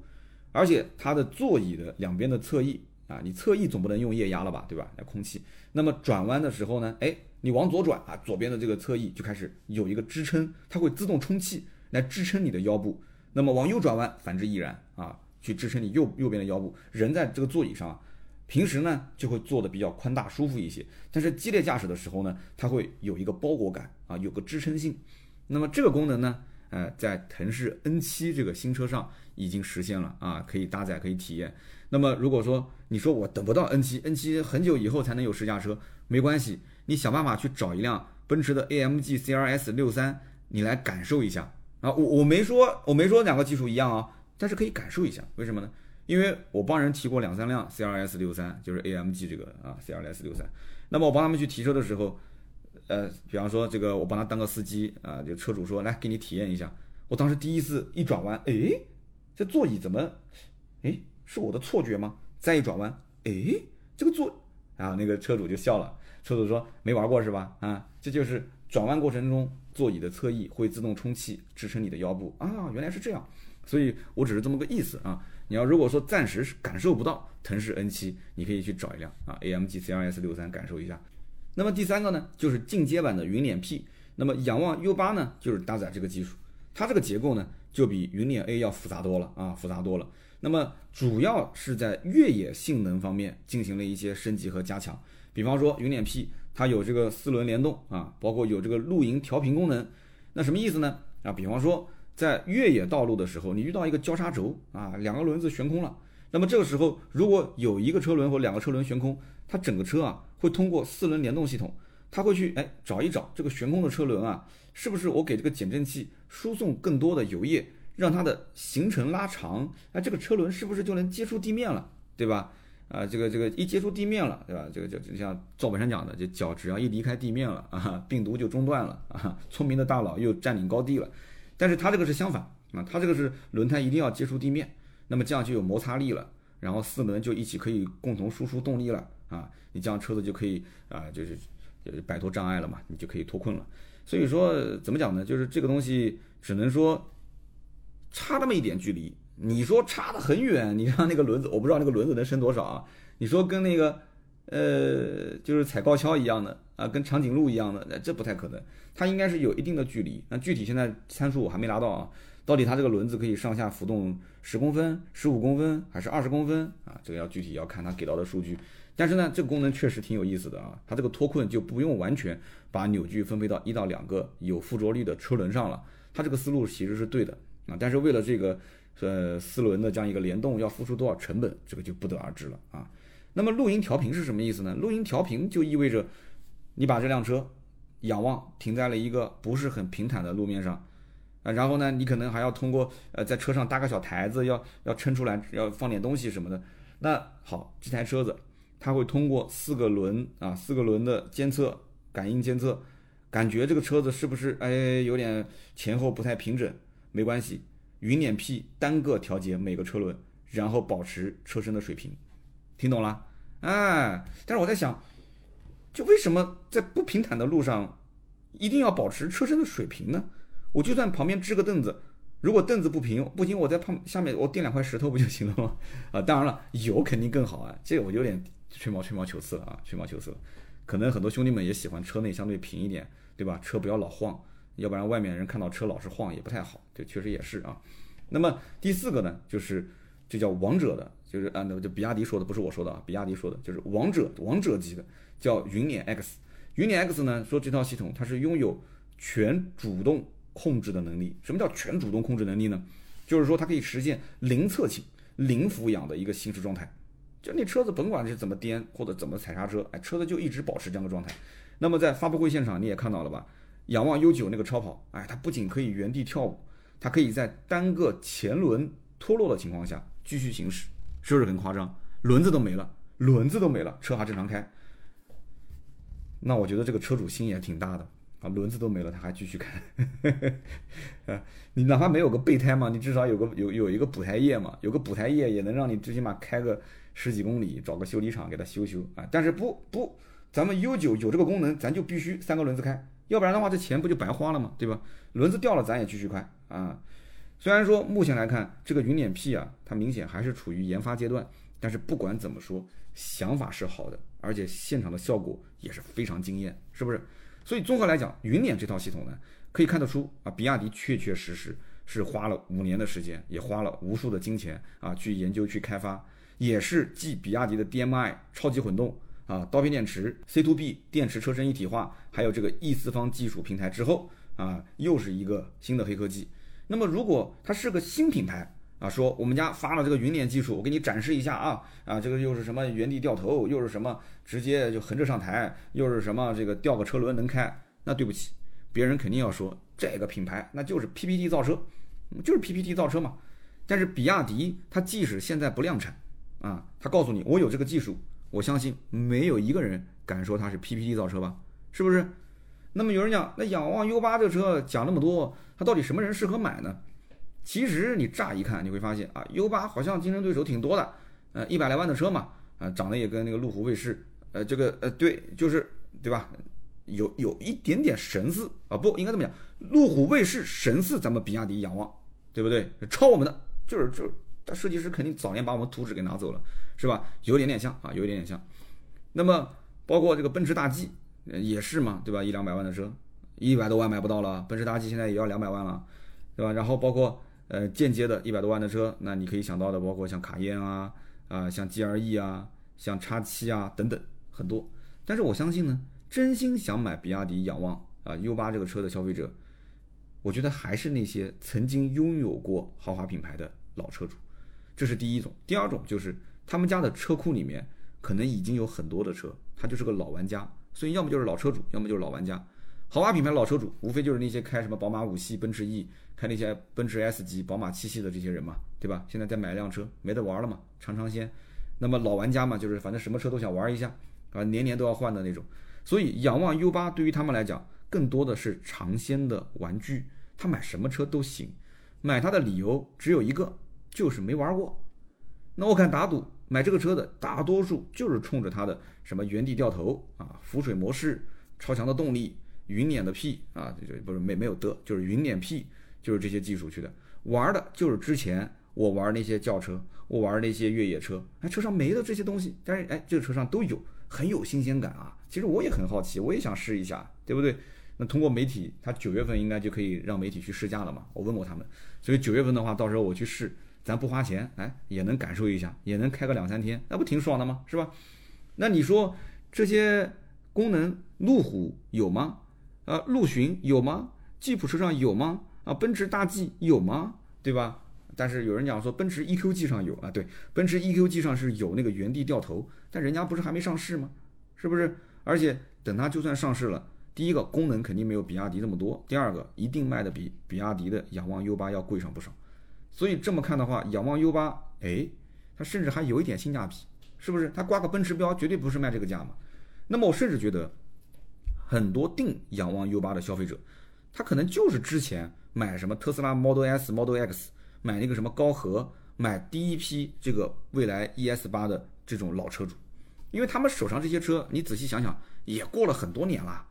A: 而且它的座椅的两边的侧翼啊，你侧翼总不能用液压了吧，对吧？来空气。那么转弯的时候呢，哎，你往左转啊，左边的这个侧翼就开始有一个支撑，它会自动充气来支撑你的腰部。那么往右转弯，反之亦然啊，去支撑你右右边的腰部。人在这个座椅上，啊平时呢就会坐的比较宽大舒服一些，但是激烈驾驶的时候呢，它会有一个包裹感啊，有个支撑性。那么这个功能呢？呃，在腾势 N7 这个新车上已经实现了啊，可以搭载，可以体验。那么如果说你说我等不到 N7，N7 很久以后才能有试驾车，没关系，你想办法去找一辆奔驰的 AMG CRS 六三，你来感受一下啊。我我没说我没说两个技术一样啊，但是可以感受一下，为什么呢？因为我帮人提过两三辆 CRS 六三，就是 AMG 这个啊 CRS 六三。那么我帮他们去提车的时候。呃，比方说这个，我帮他当个司机啊，就车主说来给你体验一下。我当时第一次一转弯，哎，这座椅怎么，哎，是我的错觉吗？再一转弯，哎，这个座，然后那个车主就笑了。车主说没玩过是吧？啊，这就是转弯过程中座椅的侧翼会自动充气支撑你的腰部啊，原来是这样。所以我只是这么个意思啊。你要如果说暂时是感受不到腾势 N7，你可以去找一辆啊 AMG CRS 六三感受一下。那么第三个呢，就是进阶版的云辇 P。那么仰望 U8 呢，就是搭载这个技术。它这个结构呢，就比云辇 A 要复杂多了啊，复杂多了。那么主要是在越野性能方面进行了一些升级和加强。比方说云辇 P，它有这个四轮联动啊，包括有这个露营调频功能。那什么意思呢？啊，比方说在越野道路的时候，你遇到一个交叉轴啊，两个轮子悬空了。那么这个时候，如果有一个车轮或两个车轮悬空，它整个车啊会通过四轮联动系统，它会去哎找一找这个悬空的车轮啊，是不是我给这个减震器输送更多的油液，让它的行程拉长，哎这个车轮是不是就能接触地面了，对吧？啊这个这个一接触地面了，对吧？这个就就像赵本山讲的，就脚只要一离开地面了啊，病毒就中断了啊，聪明的大脑又占领高地了。但是它这个是相反啊，它这个是轮胎一定要接触地面。那么这样就有摩擦力了，然后四轮就一起可以共同输出动力了啊！你这样车子就可以啊，就是就是摆脱障碍了嘛，你就可以脱困了。所以说怎么讲呢？就是这个东西只能说差那么一点距离。你说差得很远，你让那个轮子，我不知道那个轮子能升多少啊？你说跟那个呃，就是踩高跷一样的啊，跟长颈鹿一样的，那这不太可能。它应该是有一定的距离。那具体现在参数我还没拿到啊。到底它这个轮子可以上下浮动十公分、十五公分还是二十公分啊？这个要具体要看它给到的数据。但是呢，这个功能确实挺有意思的啊。它这个脱困就不用完全把扭矩分配到一到两个有附着力的车轮上了。它这个思路其实是对的啊。但是为了这个呃四轮的这样一个联动要付出多少成本，这个就不得而知了啊。那么露营调频是什么意思呢？露营调频就意味着你把这辆车仰望停在了一个不是很平坦的路面上。啊，然后呢，你可能还要通过呃，在车上搭个小台子，要要撑出来，要放点东西什么的。那好，这台车子它会通过四个轮啊，四个轮的监测感应监测，感觉这个车子是不是哎有点前后不太平整？没关系，云辇 P 单个调节每个车轮，然后保持车身的水平。听懂了？哎，但是我在想，就为什么在不平坦的路上一定要保持车身的水平呢？我就算旁边支个凳子，如果凳子不平，不行，我在旁下面我垫两块石头不就行了吗？啊，当然了，有肯定更好啊，这个我有点吹毛吹毛求疵了啊，吹毛求疵了。可能很多兄弟们也喜欢车内相对平一点，对吧？车不要老晃，要不然外面人看到车老是晃也不太好。这确实也是啊。那么第四个呢，就是这叫王者的，就是啊，那就比亚迪说的，不是我说的啊，比亚迪说的，就是王者王者级的，叫云辇 X。云辇 X 呢，说这套系统它是拥有全主动。控制的能力，什么叫全主动控制能力呢？就是说它可以实现零侧倾、零俯仰的一个行驶状态，就你车子甭管是怎么颠或者怎么踩刹车，哎，车子就一直保持这样的状态。那么在发布会现场你也看到了吧？仰望 U9 那个超跑，哎，它不仅可以原地跳舞，它可以在单个前轮脱落的情况下继续行驶，是不是很夸张？轮子都没了，轮子都没了，车还正常开。那我觉得这个车主心也挺大的。啊，轮子都没了，他还继续开，啊，你哪怕没有个备胎嘛，你至少有个有有一个补胎液嘛，有个补胎液也能让你最起码开个十几公里，找个修理厂给它修修啊。但是不不，咱们 U9 有这个功能，咱就必须三个轮子开，要不然的话这钱不就白花了吗？对吧？轮子掉了咱也继续开啊。虽然说目前来看这个云辇 P 啊，它明显还是处于研发阶段，但是不管怎么说，想法是好的，而且现场的效果也是非常惊艳，是不是？所以综合来讲，云辇这套系统呢，可以看得出啊，比亚迪确确实实是花了五年的时间，也花了无数的金钱啊，去研究去开发，也是继比亚迪的 DMI 超级混动啊，刀片电池 C to B 电池车身一体化，还有这个 E 四方技术平台之后啊，又是一个新的黑科技。那么如果它是个新品牌，啊，说我们家发了这个云辇技术，我给你展示一下啊啊，这个又是什么原地掉头，又是什么直接就横着上台，又是什么这个掉个车轮能开？那对不起，别人肯定要说这个品牌那就是 PPT 造车，就是 PPT 造车嘛。但是比亚迪它即使现在不量产啊，他告诉你我有这个技术，我相信没有一个人敢说它是 PPT 造车吧？是不是？那么有人讲，那仰望 U8 这个车讲那么多，它到底什么人适合买呢？其实你乍一看，你会发现啊，U8 好像竞争对手挺多的，呃，一百来万的车嘛，啊，长得也跟那个路虎卫士，呃，这个呃，对，就是对吧？有有一点点神似啊，不应该这么讲，路虎卫士神似咱们比亚迪仰望，对不对？抄我们的，就是就，设计师肯定早年把我们图纸给拿走了，是吧？有点点像啊，有一点点像。那么包括这个奔驰大 G，也是嘛，对吧？一两百万的车，一百多万买不到了，奔驰大 G 现在也要两百万了，对吧？然后包括。呃，间接的一百多万的车，那你可以想到的包括像卡宴啊，啊，像 G R E 啊，像叉七啊等等很多。但是我相信呢，真心想买比亚迪仰望啊 U8 这个车的消费者，我觉得还是那些曾经拥有过豪华品牌的老车主。这是第一种。第二种就是他们家的车库里面可能已经有很多的车，他就是个老玩家，所以要么就是老车主，要么就是老玩家。豪华品牌老车主，无非就是那些开什么宝马五系、奔驰 E，开那些奔驰 S 级、宝马七系的这些人嘛，对吧？现在再买辆车，没得玩了嘛，尝尝鲜。那么老玩家嘛，就是反正什么车都想玩一下，啊，年年都要换的那种。所以仰望 U8 对于他们来讲，更多的是尝鲜的玩具。他买什么车都行，买它的理由只有一个，就是没玩过。那我敢打赌，买这个车的大多数就是冲着它的什么原地掉头啊、浮水模式、超强的动力。云辇的 P 啊，就不是没没有的，就是云辇 P，就是这些技术去的，玩的就是之前我玩那些轿车，我玩那些越野车，哎，车上没的这些东西，但是哎，这个车上都有，很有新鲜感啊。其实我也很好奇，我也想试一下，对不对？那通过媒体，他九月份应该就可以让媒体去试驾了嘛？我问过他们，所以九月份的话，到时候我去试，咱不花钱，哎，也能感受一下，也能开个两三天，那不挺爽的吗？是吧？那你说这些功能，路虎有吗？呃，陆巡有吗？吉普车上有吗？啊，奔驰大 G 有吗？对吧？但是有人讲说奔驰 EQG 上有啊，对，奔驰 EQG 上是有那个原地掉头，但人家不是还没上市吗？是不是？而且等它就算上市了，第一个功能肯定没有比亚迪这么多，第二个一定卖的比比亚迪的仰望 U8 要贵上不少。所以这么看的话，仰望 U8，哎，它甚至还有一点性价比，是不是？它挂个奔驰标，绝对不是卖这个价嘛。那么我甚至觉得，很多订仰望 U8 的消费者，他可能就是之前。买什么特斯拉 Model S、Model X，买那个什么高和，买第一批这个蔚来 ES 八的这种老车主，因为他们手上这些车，你仔细想想，也过了很多年了，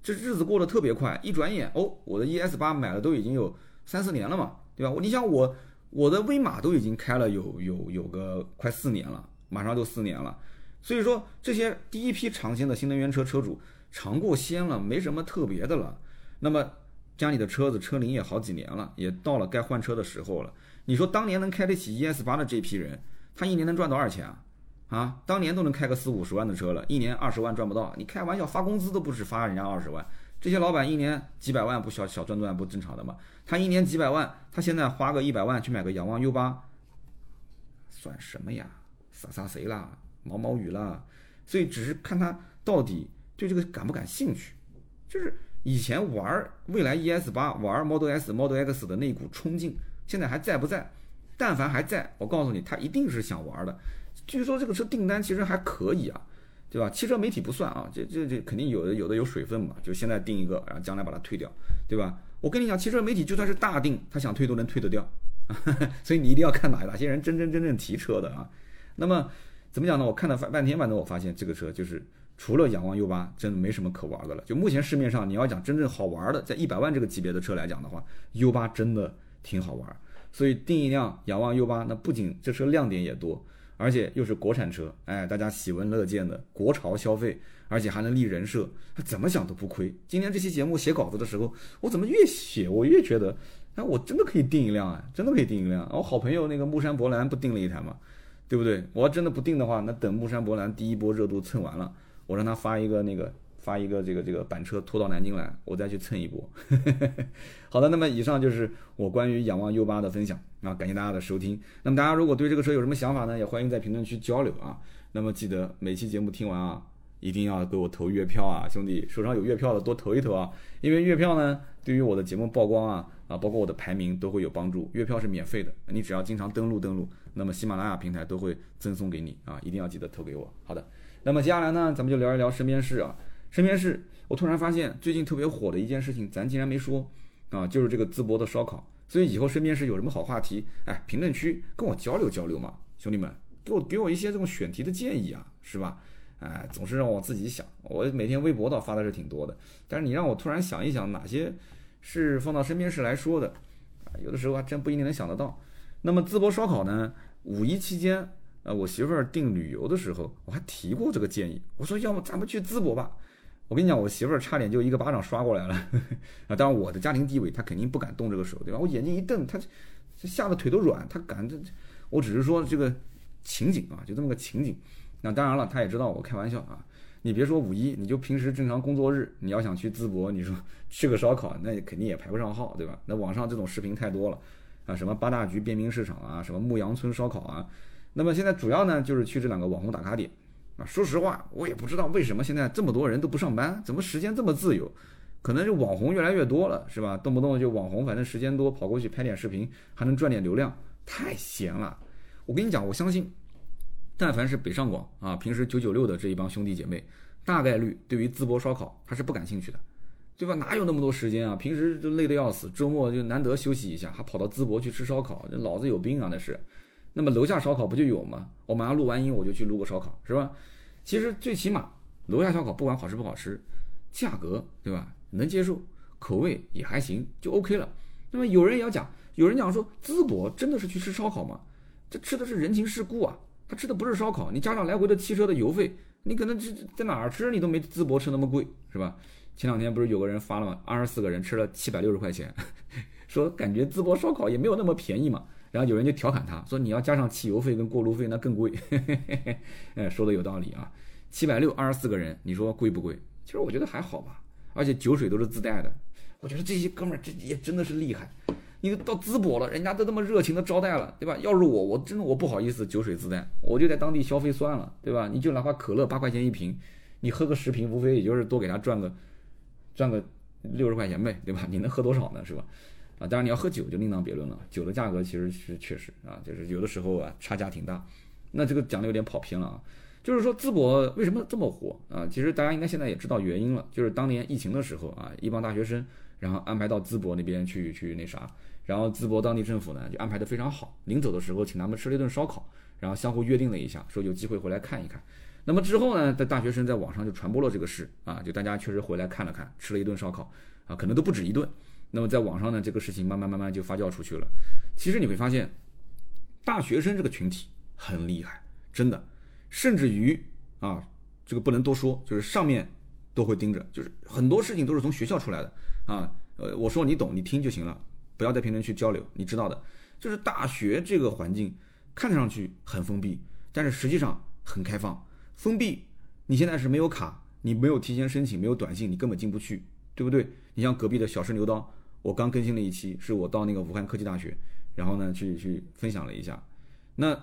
A: 这日子过得特别快，一转眼哦，我的 ES 八买了都已经有三四年了嘛，对吧？你想我我的威马都已经开了有有有个快四年了，马上就四年了，所以说这些第一批尝鲜的新能源车车主尝过鲜了，没什么特别的了，那么。家里的车子车龄也好几年了，也到了该换车的时候了。你说当年能开得起 ES 八的这批人，他一年能赚多少钱啊？啊，当年都能开个四五十万的车了，一年二十万赚不到。你开玩笑，发工资都不止发人家二十万。这些老板一年几百万不小小赚赚不正常的吗？他一年几百万，他现在花个一百万去买个仰望 U 八，算什么呀？洒洒谁啦？毛毛雨啦？所以只是看他到底对这个感不感兴趣，就是。以前玩未来 ES 八、玩 Model S、Model X 的那股冲劲，现在还在不在？但凡还在，我告诉你，他一定是想玩的。据说这个车订单其实还可以啊，对吧？汽车媒体不算啊，这这这肯定有的有的有水分嘛，就现在定一个，然后将来把它退掉，对吧？我跟你讲，汽车媒体就算是大定，他想退都能退得掉。所以你一定要看哪哪些人真真正正提车的啊。那么怎么讲呢？我看了半半天，反正我发现这个车就是。除了仰望 U 八，真的没什么可玩的了。就目前市面上，你要讲真正好玩的，在一百万这个级别的车来讲的话，U 八真的挺好玩。所以订一辆仰望 U 八，那不仅这车亮点也多，而且又是国产车，哎，大家喜闻乐见的国潮消费，而且还能立人设，他怎么想都不亏。今天这期节目写稿子的时候，我怎么越写我越觉得，哎，我真的可以订一辆啊，真的可以订一辆。我好朋友那个木山博兰不订了一台吗？对不对？我要真的不订的话，那等木山博兰第一波热度蹭完了。我让他发一个那个发一个这个这个板车拖到南京来，我再去蹭一波。好的，那么以上就是我关于仰望 U 八的分享啊，感谢大家的收听。那么大家如果对这个车有什么想法呢，也欢迎在评论区交流啊。那么记得每期节目听完啊，一定要给我投月票啊，兄弟手上有月票的多投一投啊，因为月票呢对于我的节目曝光啊啊，包括我的排名都会有帮助。月票是免费的，你只要经常登录登录，那么喜马拉雅平台都会赠送给你啊，一定要记得投给我。好的。那么接下来呢，咱们就聊一聊身边事啊。身边事，我突然发现最近特别火的一件事情，咱竟然没说啊，就是这个淄博的烧烤。所以以后身边事有什么好话题，哎，评论区跟我交流交流嘛，兄弟们，给我给我一些这种选题的建议啊，是吧？哎，总是让我自己想。我每天微博倒发的是挺多的，但是你让我突然想一想，哪些是放到身边事来说的啊？有的时候还真不一定能想得到。那么淄博烧烤呢，五一期间。呃，我媳妇儿订旅游的时候，我还提过这个建议。我说，要么咱们去淄博吧。我跟你讲，我媳妇儿差点就一个巴掌刷过来了。啊，当然我的家庭地位，她肯定不敢动这个手，对吧？我眼睛一瞪，她吓得腿都软，她敢这这？我只是说这个情景啊，就这么个情景。那当然了，她也知道我开玩笑啊。你别说五一，你就平时正常工作日，你要想去淄博，你说吃个烧烤，那肯定也排不上号，对吧？那网上这种视频太多了啊，什么八大局便民市场啊，什么牧羊村烧烤啊。那么现在主要呢就是去这两个网红打卡点，说实话我也不知道为什么现在这么多人都不上班，怎么时间这么自由？可能是网红越来越多了，是吧？动不动就网红，反正时间多，跑过去拍点视频，还能赚点流量，太闲了。我跟你讲，我相信，但凡是北上广啊，平时九九六的这一帮兄弟姐妹，大概率对于淄博烧烤他是不感兴趣的，对吧？哪有那么多时间啊？平时就累得要死，周末就难得休息一下，还跑到淄博去吃烧烤，这脑子有病啊！那是。那么楼下烧烤不就有吗？我马上录完音，我就去撸个烧烤，是吧？其实最起码楼下烧烤不管好吃不好吃，价格对吧？能接受，口味也还行，就 OK 了。那么有人也要讲，有人讲说淄博真的是去吃烧烤吗？这吃的是人情世故啊，他吃的不是烧烤，你加上来回的汽车的油费，你可能这在哪儿吃你都没淄博吃那么贵，是吧？前两天不是有个人发了吗？二十四个人吃了七百六十块钱，说感觉淄博烧烤也没有那么便宜嘛。然后有人就调侃他说：“你要加上汽油费跟过路费，那更贵。”哎，说的有道理啊，七百六二十四个人，你说贵不贵？其实我觉得还好吧，而且酒水都是自带的。我觉得这些哥们儿这也真的是厉害。你到淄博了，人家都那么热情的招待了，对吧？要是我，我真的我不好意思酒水自带，我就在当地消费算了，对吧？你就哪怕可乐八块钱一瓶，你喝个十瓶，无非也就是多给他赚个赚个六十块钱呗，对吧？你能喝多少呢，是吧？啊，当然你要喝酒就另当别论了，酒的价格其实是确实啊，就是有的时候啊差价挺大。那这个讲的有点跑偏了啊，就是说淄博为什么这么火啊？其实大家应该现在也知道原因了，就是当年疫情的时候啊，一帮大学生然后安排到淄博那边去去那啥。然后淄博当地政府呢就安排的非常好，临走的时候请他们吃了一顿烧烤，然后相互约定了一下，说有机会回来看一看。那么之后呢，在大学生在网上就传播了这个事啊，就大家确实回来看了看，吃了一顿烧烤啊，可能都不止一顿。那么在网上呢，这个事情慢慢慢慢就发酵出去了。其实你会发现，大学生这个群体很厉害，真的，甚至于啊，这个不能多说，就是上面都会盯着，就是很多事情都是从学校出来的啊。呃，我说你懂，你听就行了。不要在评论区交流，你知道的，就是大学这个环境看上去很封闭，但是实际上很开放。封闭，你现在是没有卡，你没有提前申请，没有短信，你根本进不去，对不对？你像隔壁的小试牛刀，我刚更新了一期，是我到那个武汉科技大学，然后呢去去分享了一下，那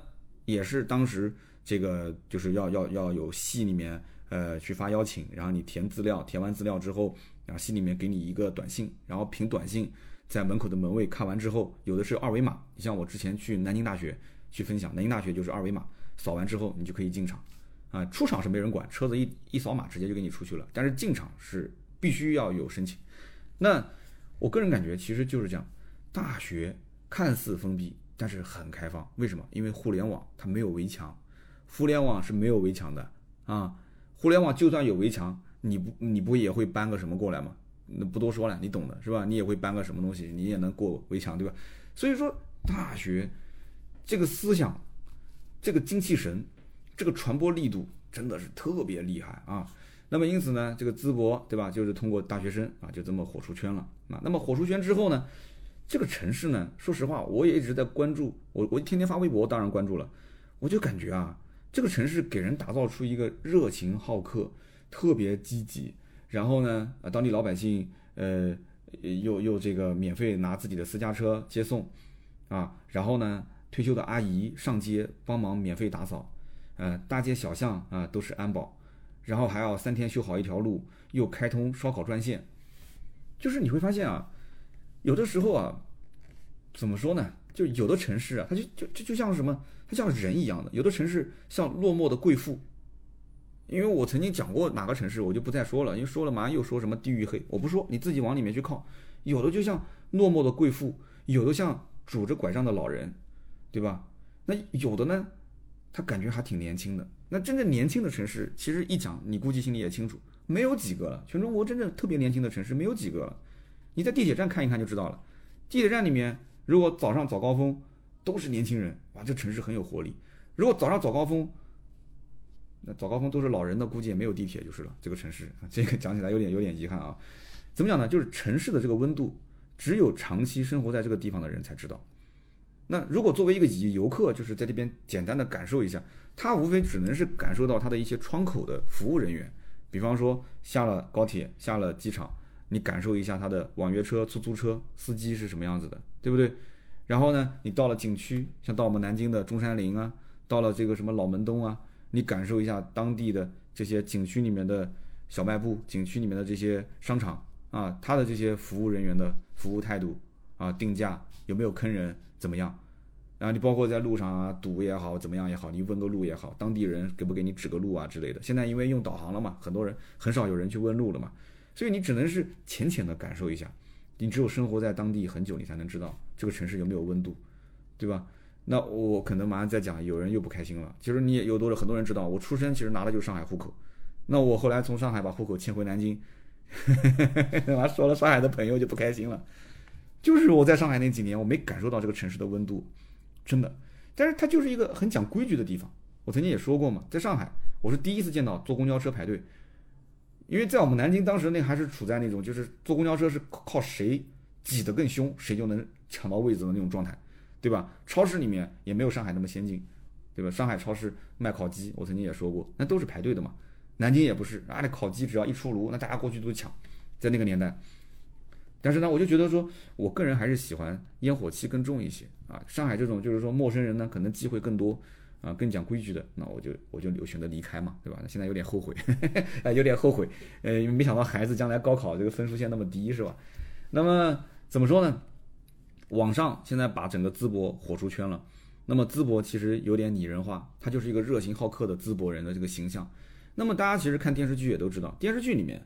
A: 也是当时这个就是要要要有系里面呃去发邀请，然后你填资料，填完资料之后，然后系里面给你一个短信，然后凭短信。在门口的门卫看完之后，有的是二维码。你像我之前去南京大学去分享，南京大学就是二维码，扫完之后你就可以进场。啊，出场是没人管，车子一一扫码直接就给你出去了。但是进场是必须要有申请。那我个人感觉其实就是这样，大学看似封闭，但是很开放。为什么？因为互联网它没有围墙，互联网是没有围墙的啊。互联网就算有围墙，你不你不也会搬个什么过来吗？那不多说了，你懂的是吧？你也会搬个什么东西，你也能过围墙，对吧？所以说，大学这个思想、这个精气神、这个传播力度真的是特别厉害啊。那么因此呢，这个淄博，对吧？就是通过大学生啊，就这么火出圈了啊。那么火出圈之后呢，这个城市呢，说实话，我也一直在关注，我我天天发微博，当然关注了。我就感觉啊，这个城市给人打造出一个热情好客、特别积极。然后呢，啊，当地老百姓，呃，又又这个免费拿自己的私家车接送，啊，然后呢，退休的阿姨上街帮忙免费打扫，呃，大街小巷啊都是安保，然后还要三天修好一条路，又开通烧烤专线，就是你会发现啊，有的时候啊，怎么说呢？就有的城市啊，它就就就就像什么，它像人一样的，有的城市像落寞的贵妇。因为我曾经讲过哪个城市，我就不再说了，因为说了马上又说什么地域黑，我不说，你自己往里面去靠。有的就像落寞的贵妇，有的像拄着拐杖的老人，对吧？那有的呢，他感觉还挺年轻的。那真正年轻的城市，其实一讲，你估计心里也清楚，没有几个了。全中国真正特别年轻的城市没有几个了。你在地铁站看一看就知道了。地铁站里面，如果早上早高峰都是年轻人，哇，这城市很有活力。如果早上早高峰，那早高峰都是老人的，估计也没有地铁就是了。这个城市，这个讲起来有点有点遗憾啊。怎么讲呢？就是城市的这个温度，只有长期生活在这个地方的人才知道。那如果作为一个游游客，就是在这边简单的感受一下，他无非只能是感受到他的一些窗口的服务人员，比方说下了高铁、下了机场，你感受一下他的网约车、出租车司机是什么样子的，对不对？然后呢，你到了景区，像到我们南京的中山陵啊，到了这个什么老门东啊。你感受一下当地的这些景区里面的小卖部、景区里面的这些商场啊，他的这些服务人员的服务态度啊，定价有没有坑人，怎么样？然后你包括在路上啊堵也好，怎么样也好，你问个路也好，当地人给不给你指个路啊之类的。现在因为用导航了嘛，很多人很少有人去问路了嘛，所以你只能是浅浅的感受一下。你只有生活在当地很久，你才能知道这个城市有没有温度，对吧？那我可能马上再讲，有人又不开心了。其实你也有多了很多人知道，我出生其实拿的就是上海户口。那我后来从上海把户口迁回南京，完说了上海的朋友就不开心了。就是我在上海那几年，我没感受到这个城市的温度，真的。但是它就是一个很讲规矩的地方。我曾经也说过嘛，在上海我是第一次见到坐公交车排队，因为在我们南京当时那还是处在那种就是坐公交车是靠谁挤得更凶，谁就能抢到位子的那种状态。对吧？超市里面也没有上海那么先进，对吧？上海超市卖烤鸡，我曾经也说过，那都是排队的嘛。南京也不是，啊，那烤鸡只要一出炉，那大家过去都抢，在那个年代。但是呢，我就觉得说，我个人还是喜欢烟火气更重一些啊。上海这种就是说陌生人呢，可能机会更多啊，更讲规矩的，那我就我就留选择离开嘛，对吧？那现在有点后悔，哎，有点后悔，呃，没想到孩子将来高考这个分数线那么低，是吧？那么怎么说呢？网上现在把整个淄博火出圈了，那么淄博其实有点拟人化，它就是一个热情好客的淄博人的这个形象。那么大家其实看电视剧也都知道，电视剧里面，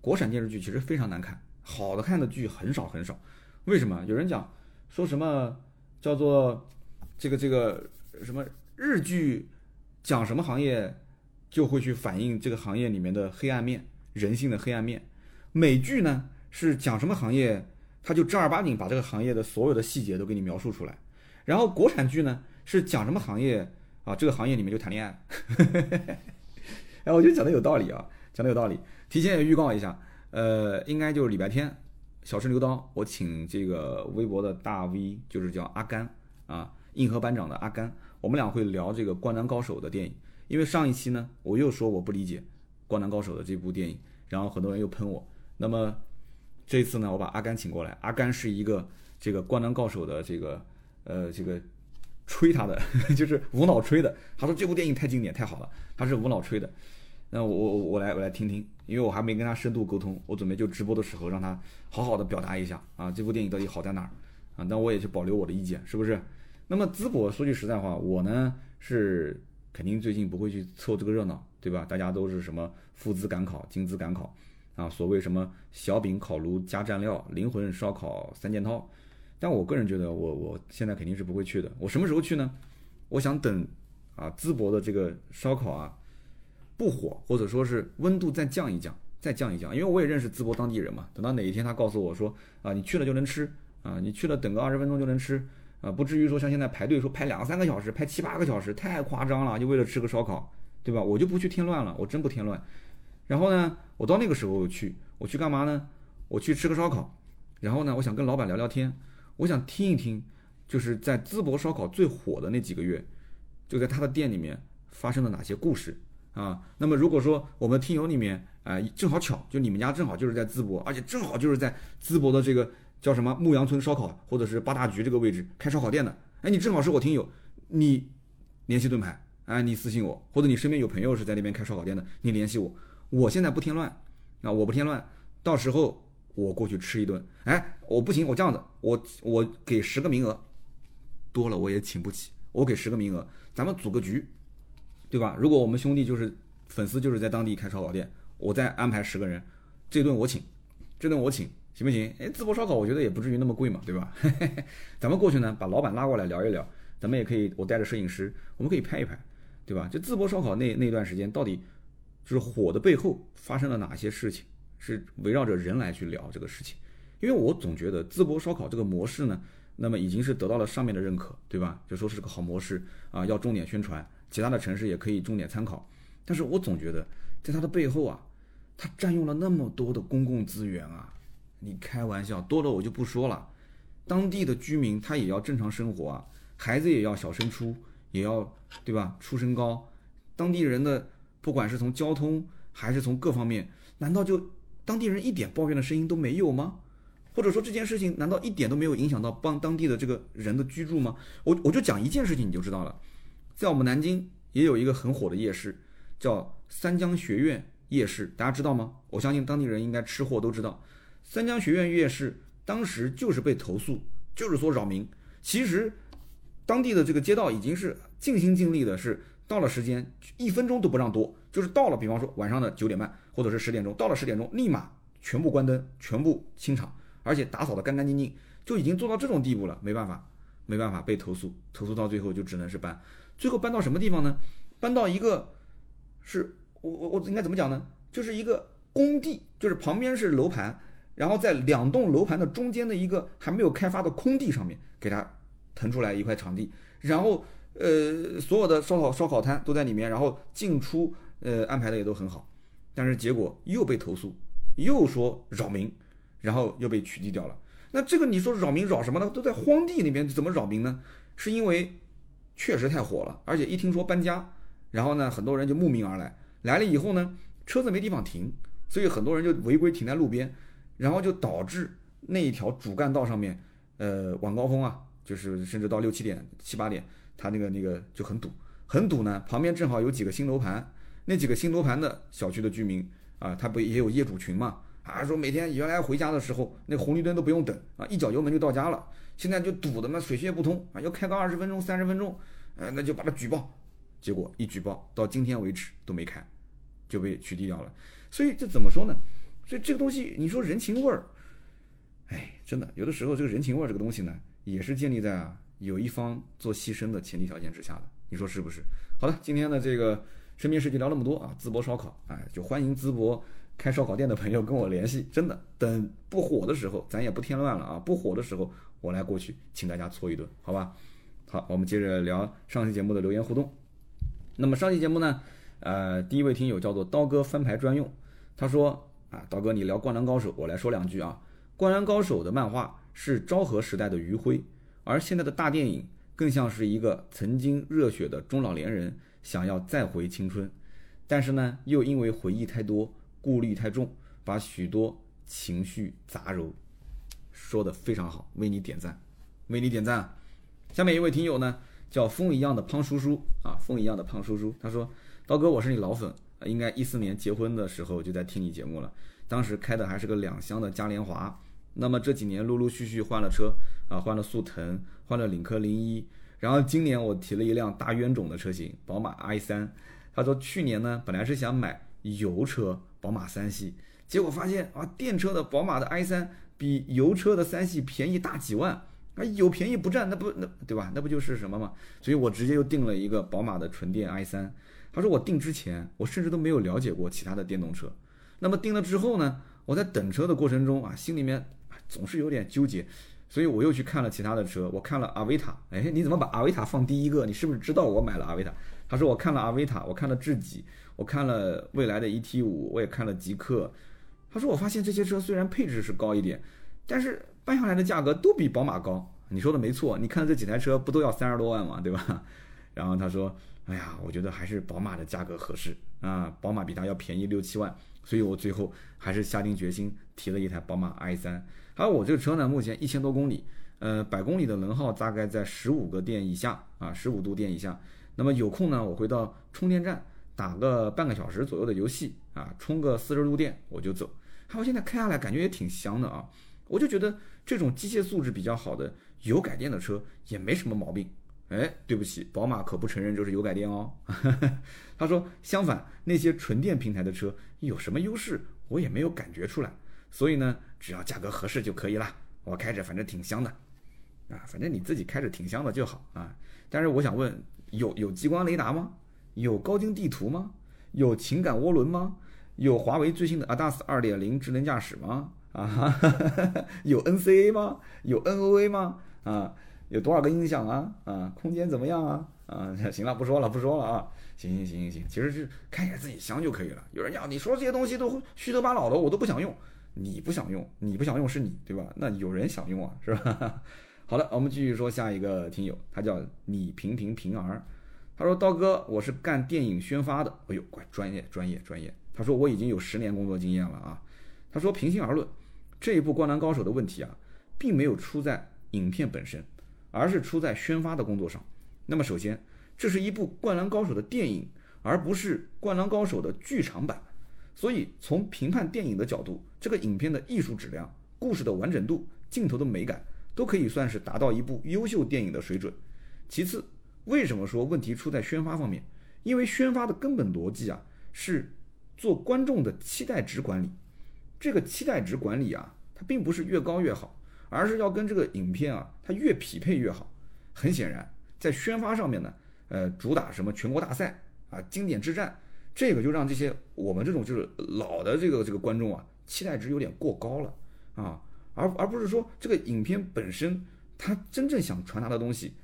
A: 国产电视剧其实非常难看。好的看的剧很少很少，为什么？有人讲说什么叫做这个这个什么日剧讲什么行业就会去反映这个行业里面的黑暗面、人性的黑暗面。美剧呢是讲什么行业，他就正儿八经把这个行业的所有的细节都给你描述出来。然后国产剧呢是讲什么行业啊？这个行业里面就谈恋爱。哎，我觉得讲的有道理啊，讲的有道理。提前也预告一下。呃，应该就是礼拜天，小试牛刀，我请这个微博的大 V，就是叫阿甘啊，硬核班长的阿甘，我们俩会聊这个《灌篮高手》的电影。因为上一期呢，我又说我不理解《灌篮高手》的这部电影，然后很多人又喷我。那么这次呢，我把阿甘请过来，阿甘是一个这个《灌篮高手》的这个呃这个吹他的，就是无脑吹的。他说这部电影太经典太好了，他是无脑吹的。那我我我来我来听听，因为我还没跟他深度沟通，我准备就直播的时候让他好好的表达一下啊，这部电影到底好在哪儿啊？那我也去保留我的意见，是不是？那么淄博说句实在话，我呢是肯定最近不会去凑这个热闹，对吧？大家都是什么赴淄赶考、金资赶考啊，所谓什么小饼烤炉加蘸料、灵魂烧烤三件套，但我个人觉得，我我现在肯定是不会去的。我什么时候去呢？我想等啊淄博的这个烧烤啊。不火，或者说是温度再降一降，再降一降，因为我也认识淄博当地人嘛。等到哪一天他告诉我说啊，你去了就能吃啊，你去了等个二十分钟就能吃啊，不至于说像现在排队说排两三个小时，排七八个小时，太夸张了，就为了吃个烧烤，对吧？我就不去添乱了，我真不添乱。然后呢，我到那个时候去，我去干嘛呢？我去吃个烧烤，然后呢，我想跟老板聊聊天，我想听一听，就是在淄博烧烤最火的那几个月，就在他的店里面发生了哪些故事。啊，那么如果说我们听友里面，啊，正好巧，就你们家正好就是在淄博，而且正好就是在淄博的这个叫什么牧羊村烧烤，或者是八大局这个位置开烧烤店的，哎，你正好是我听友，你联系盾牌，哎，你私信我，或者你身边有朋友是在那边开烧烤店的，你联系我，我现在不添乱，啊，我不添乱，到时候我过去吃一顿，哎，我不行，我这样子，我我给十个名额，多了我也请不起，我给十个名额，咱们组个局。对吧？如果我们兄弟就是粉丝，就是在当地开烧烤店，我再安排十个人，这顿我请，这顿我请，行不行？哎，淄博烧烤我觉得也不至于那么贵嘛，对吧？咱们过去呢，把老板拉过来聊一聊，咱们也可以，我带着摄影师，我们可以拍一拍，对吧？就淄博烧烤那那段时间，到底就是火的背后发生了哪些事情？是围绕着人来去聊这个事情，因为我总觉得淄博烧烤这个模式呢，那么已经是得到了上面的认可，对吧？就说是个好模式啊，要重点宣传。其他的城市也可以重点参考，但是我总觉得，在它的背后啊，它占用了那么多的公共资源啊，你开玩笑，多了我就不说了。当地的居民他也要正常生活啊，孩子也要小升初，也要对吧？出身高，当地人的不管是从交通还是从各方面，难道就当地人一点抱怨的声音都没有吗？或者说这件事情难道一点都没有影响到帮当地的这个人的居住吗？我我就讲一件事情你就知道了。在我们南京也有一个很火的夜市，叫三江学院夜市，大家知道吗？我相信当地人应该吃货都知道。三江学院夜市当时就是被投诉，就是说扰民。其实当地的这个街道已经是尽心尽力的，是到了时间一分钟都不让多，就是到了，比方说晚上的九点半或者是十点钟，到了十点钟立马全部关灯，全部清场，而且打扫的干干净净，就已经做到这种地步了。没办法，没办法被投诉，投诉到最后就只能是搬。最后搬到什么地方呢？搬到一个，是我我我应该怎么讲呢？就是一个工地，就是旁边是楼盘，然后在两栋楼盘的中间的一个还没有开发的空地上面，给它腾出来一块场地，然后呃所有的烧烤烧烤摊都在里面，然后进出呃安排的也都很好，但是结果又被投诉，又说扰民，然后又被取缔掉了。那这个你说扰民扰什么呢？都在荒地里面怎么扰民呢？是因为。确实太火了，而且一听说搬家，然后呢，很多人就慕名而来。来了以后呢，车子没地方停，所以很多人就违规停在路边，然后就导致那一条主干道上面，呃，晚高峰啊，就是甚至到六七点、七八点，它那个那个就很堵，很堵呢。旁边正好有几个新楼盘，那几个新楼盘的小区的居民啊，他不也有业主群嘛？啊，说每天原来回家的时候，那红绿灯都不用等啊，一脚油门就到家了。现在就堵的嘛，水泄不通啊，要开个二十分钟、三十分钟，呃，那就把它举报。结果一举报，到今天为止都没开，就被取缔掉了。所以这怎么说呢？所以这个东西，你说人情味儿，哎，真的有的时候这个人情味儿这个东西呢，也是建立在啊有一方做牺牲的前提条件之下的。你说是不是？好了，今天的这个身边事就聊那么多啊，淄博烧烤，哎，就欢迎淄博开烧烤店的朋友跟我联系。真的，等不火的时候，咱也不添乱了啊。不火的时候，我来过去请大家搓一顿，好吧？好，我们接着聊上期节目的留言互动。那么上期节目呢，呃，第一位听友叫做刀哥翻牌专用，他说啊，刀哥你聊灌篮高手，我来说两句啊。灌篮高手的漫画是昭和时代的余晖，而现在的大电影更像是一个曾经热血的中老年人想要再回青春，但是呢，又因为回忆太多，顾虑太重，把许多情绪杂糅。说的非常好，为你点赞，为你点赞。下面一位听友呢？叫风一样的胖叔叔啊，风一样的胖叔叔，他说：“刀哥，我是你老粉，应该一四年结婚的时候就在听你节目了，当时开的还是个两厢的嘉年华。那么这几年陆陆续续换了车啊，换了速腾，换了领克零一，然后今年我提了一辆大冤种的车型，宝马 i 三。他说去年呢，本来是想买油车宝马三系，结果发现啊，电车的宝马的 i 三比油车的三系便宜大几万。”啊，有便宜不占，那不那对吧？那不就是什么吗？所以我直接又订了一个宝马的纯电 i 三。他说我订之前，我甚至都没有了解过其他的电动车。那么订了之后呢，我在等车的过程中啊，心里面总是有点纠结，所以我又去看了其他的车。我看了阿维塔，哎，你怎么把阿维塔放第一个？你是不是知道我买了阿维塔？他说我看了阿维塔，我看了智己，我看了未来的 ET 五，我也看了极客。他说我发现这些车虽然配置是高一点，但是。办下来的价格都比宝马高，你说的没错。你看这几台车不都要三十多万吗？对吧？然后他说：“哎呀，我觉得还是宝马的价格合适啊，宝马比它要便宜六七万，所以我最后还是下定决心提了一台宝马 i 三。还有我这个车呢，目前一千多公里，呃，百公里的能耗大概在十五个电以下啊，十五度电以下。那么有空呢，我会到充电站打个半个小时左右的游戏啊，充个四十度电我就走。还有现在开下来感觉也挺香的啊。”我就觉得这种机械素质比较好的油改电的车也没什么毛病。哎，对不起，宝马可不承认这是油改电哦。他说，相反，那些纯电平台的车有什么优势，我也没有感觉出来。所以呢，只要价格合适就可以了。我开着反正挺香的，啊，反正你自己开着挺香的就好啊。但是我想问，有有激光雷达吗？有高精地图吗？有情感涡轮吗？有华为最新的 ADAS 二点零智能驾驶吗？啊，有 NCA 吗？有 NOA 吗？啊，有多少个音响啊？啊，空间怎么样啊？啊，行了，不说了，不说了啊！行行行行行，其实是看一下自己香就可以了。有人要你说这些东西都虚头巴脑的，我都不想用。你不想用，你不想用是你对吧？那有人想用啊，是吧？好了，我们继续说下一个听友，他叫你平平平儿，他说刀哥，我是干电影宣发的，哎呦，怪专业专业专业。他说我已经有十年工作经验了啊。他说平心而论。这一部《灌篮高手》的问题啊，并没有出在影片本身，而是出在宣发的工作上。那么，首先，这是一部《灌篮高手》的电影，而不是《灌篮高手》的剧场版。所以，从评判电影的角度，这个影片的艺术质量、故事的完整度、镜头的美感，都可以算是达到一部优秀电影的水准。其次，为什么说问题出在宣发方面？因为宣发的根本逻辑啊，是做观众的期待值管理。这个期待值管理啊，它并不是越高越好，而是要跟这个影片啊，它越匹配越好。很显然，在宣发上面呢，呃，主打什么全国大赛啊、经典之战，这个就让这些我们这种就是老的这个这个观众啊，期待值有点过高了啊，而而不是说这个影片本身它真正想传达的东西，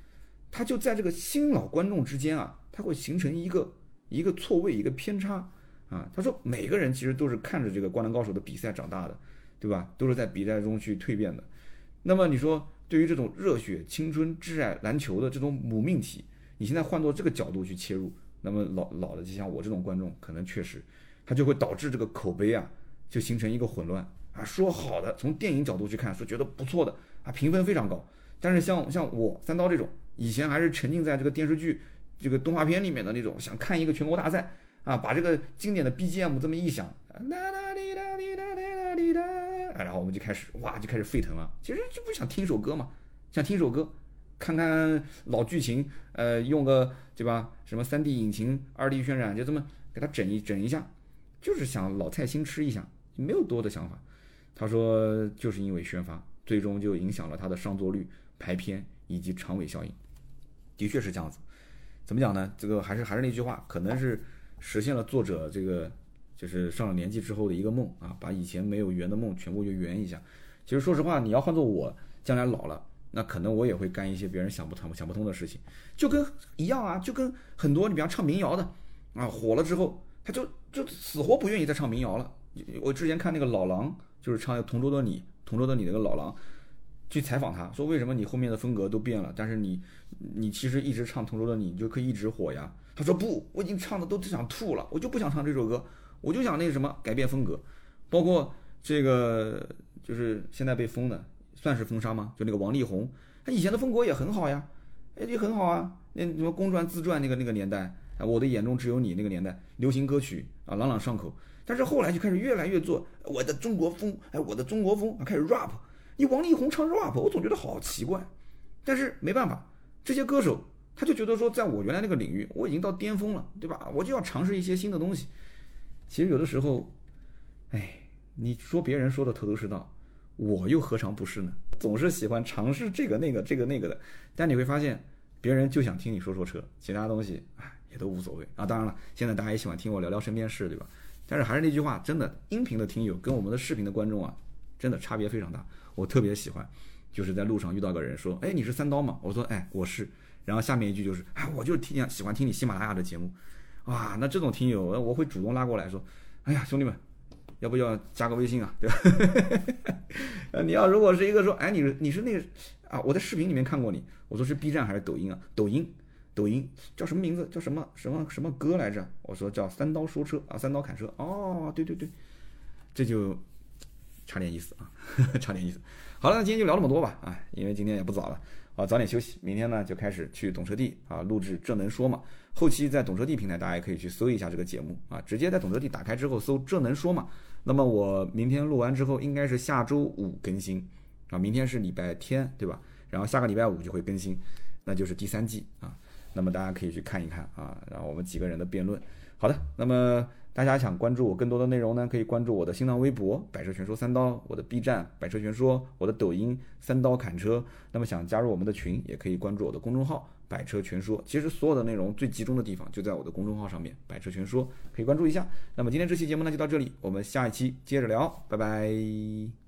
A: 它就在这个新老观众之间啊，它会形成一个一个错位，一个偏差。啊，他说每个人其实都是看着这个《灌篮高手》的比赛长大的，对吧？都是在比赛中去蜕变的。那么你说，对于这种热血、青春、挚爱篮球的这种母命题，你现在换做这个角度去切入，那么老老的就像我这种观众，可能确实他就会导致这个口碑啊，就形成一个混乱啊，说好的，从电影角度去看，说觉得不错的啊，评分非常高。但是像像我三刀这种，以前还是沉浸在这个电视剧、这个动画片里面的那种，想看一个全国大赛啊，把这个经典的 BGM 这么一响，哒哒滴哒滴哒滴哒滴哒，然后我们就开始哇，就开始沸腾了。其实就不想听首歌嘛，想听首歌，看看老剧情，呃，用个对吧？什么三 D 引擎、二 D 渲染，就这么给它整一整一下，就是想老菜新吃一下，没有多的想法。他说，就是因为宣发，最终就影响了他的上座率、排片以及长尾效应，的确是这样子。怎么讲呢？这个还是还是那句话，可能是实现了作者这个就是上了年纪之后的一个梦啊，把以前没有圆的梦全部就圆一下。其实说实话，你要换做我将来老了，那可能我也会干一些别人想不通、想不通的事情，就跟一样啊，就跟很多你比方唱民谣的啊，火了之后，他就就死活不愿意再唱民谣了。我之前看那个老狼。就是唱《同桌的你》，同桌的你那个老狼，去采访他说：“为什么你后面的风格都变了？但是你，你其实一直唱《同桌的你》，你就可以一直火呀？”他说：“不，我已经唱的都想吐了，我就不想唱这首歌，我就想那什么改变风格。包括这个，就是现在被封的，算是封杀吗？就那个王力宏，他以前的风格也很好呀，哎，也很好啊。那什么公传自传那个那个年代，啊，我的眼中只有你那个年代，流行歌曲啊，朗朗上口。”但是后来就开始越来越做我的中国风，哎，我的中国风啊，开始 rap。你王力宏唱 rap，我总觉得好奇怪。但是没办法，这些歌手他就觉得说，在我原来那个领域，我已经到巅峰了，对吧？我就要尝试一些新的东西。其实有的时候，哎，你说别人说的头头是道，我又何尝不是呢？总是喜欢尝试这个那个这个那个的，但你会发现，别人就想听你说说车，其他东西哎也都无所谓啊。当然了，现在大家也喜欢听我聊聊身边事，对吧？但是还是那句话，真的，音频的听友跟我们的视频的观众啊，真的差别非常大。我特别喜欢，就是在路上遇到个人说：“哎，你是三刀吗？”我说：“哎，我是。”然后下面一句就是：“ 哎，我就听喜欢听你喜马拉雅的节目。”哇，那这种听友，我会主动拉过来说：“哎呀，兄弟们，要不要加个微信啊？对吧？呃，你要如果是一个说：“哎，你你是那个啊，我在视频里面看过你。”我说是 B 站还是抖音啊？抖音。抖音叫什么名字？叫什么什么什么歌来着？我说叫三刀说车啊，三刀砍车。哦，对对对，这就差点意思啊，差点意思。好了，那今天就聊那么多吧啊，因为今天也不早了啊，早点休息。明天呢就开始去懂车帝啊，录制正能说嘛。后期在懂车帝平台，大家也可以去搜一下这个节目啊，直接在懂车帝打开之后搜正能说嘛。那么我明天录完之后，应该是下周五更新啊，明天是礼拜天对吧？然后下个礼拜五就会更新，那就是第三季啊。那么大家可以去看一看啊，然后我们几个人的辩论。好的，那么大家想关注我更多的内容呢，可以关注我的新浪微博“百车全说三刀”，我的 B 站“百车全说”，我的抖音“三刀砍车”。那么想加入我们的群，也可以关注我的公众号“百车全说”。其实所有的内容最集中的地方就在我的公众号上面，“百车全说”可以关注一下。那么今天这期节目呢就到这里，我们下一期接着聊，拜拜。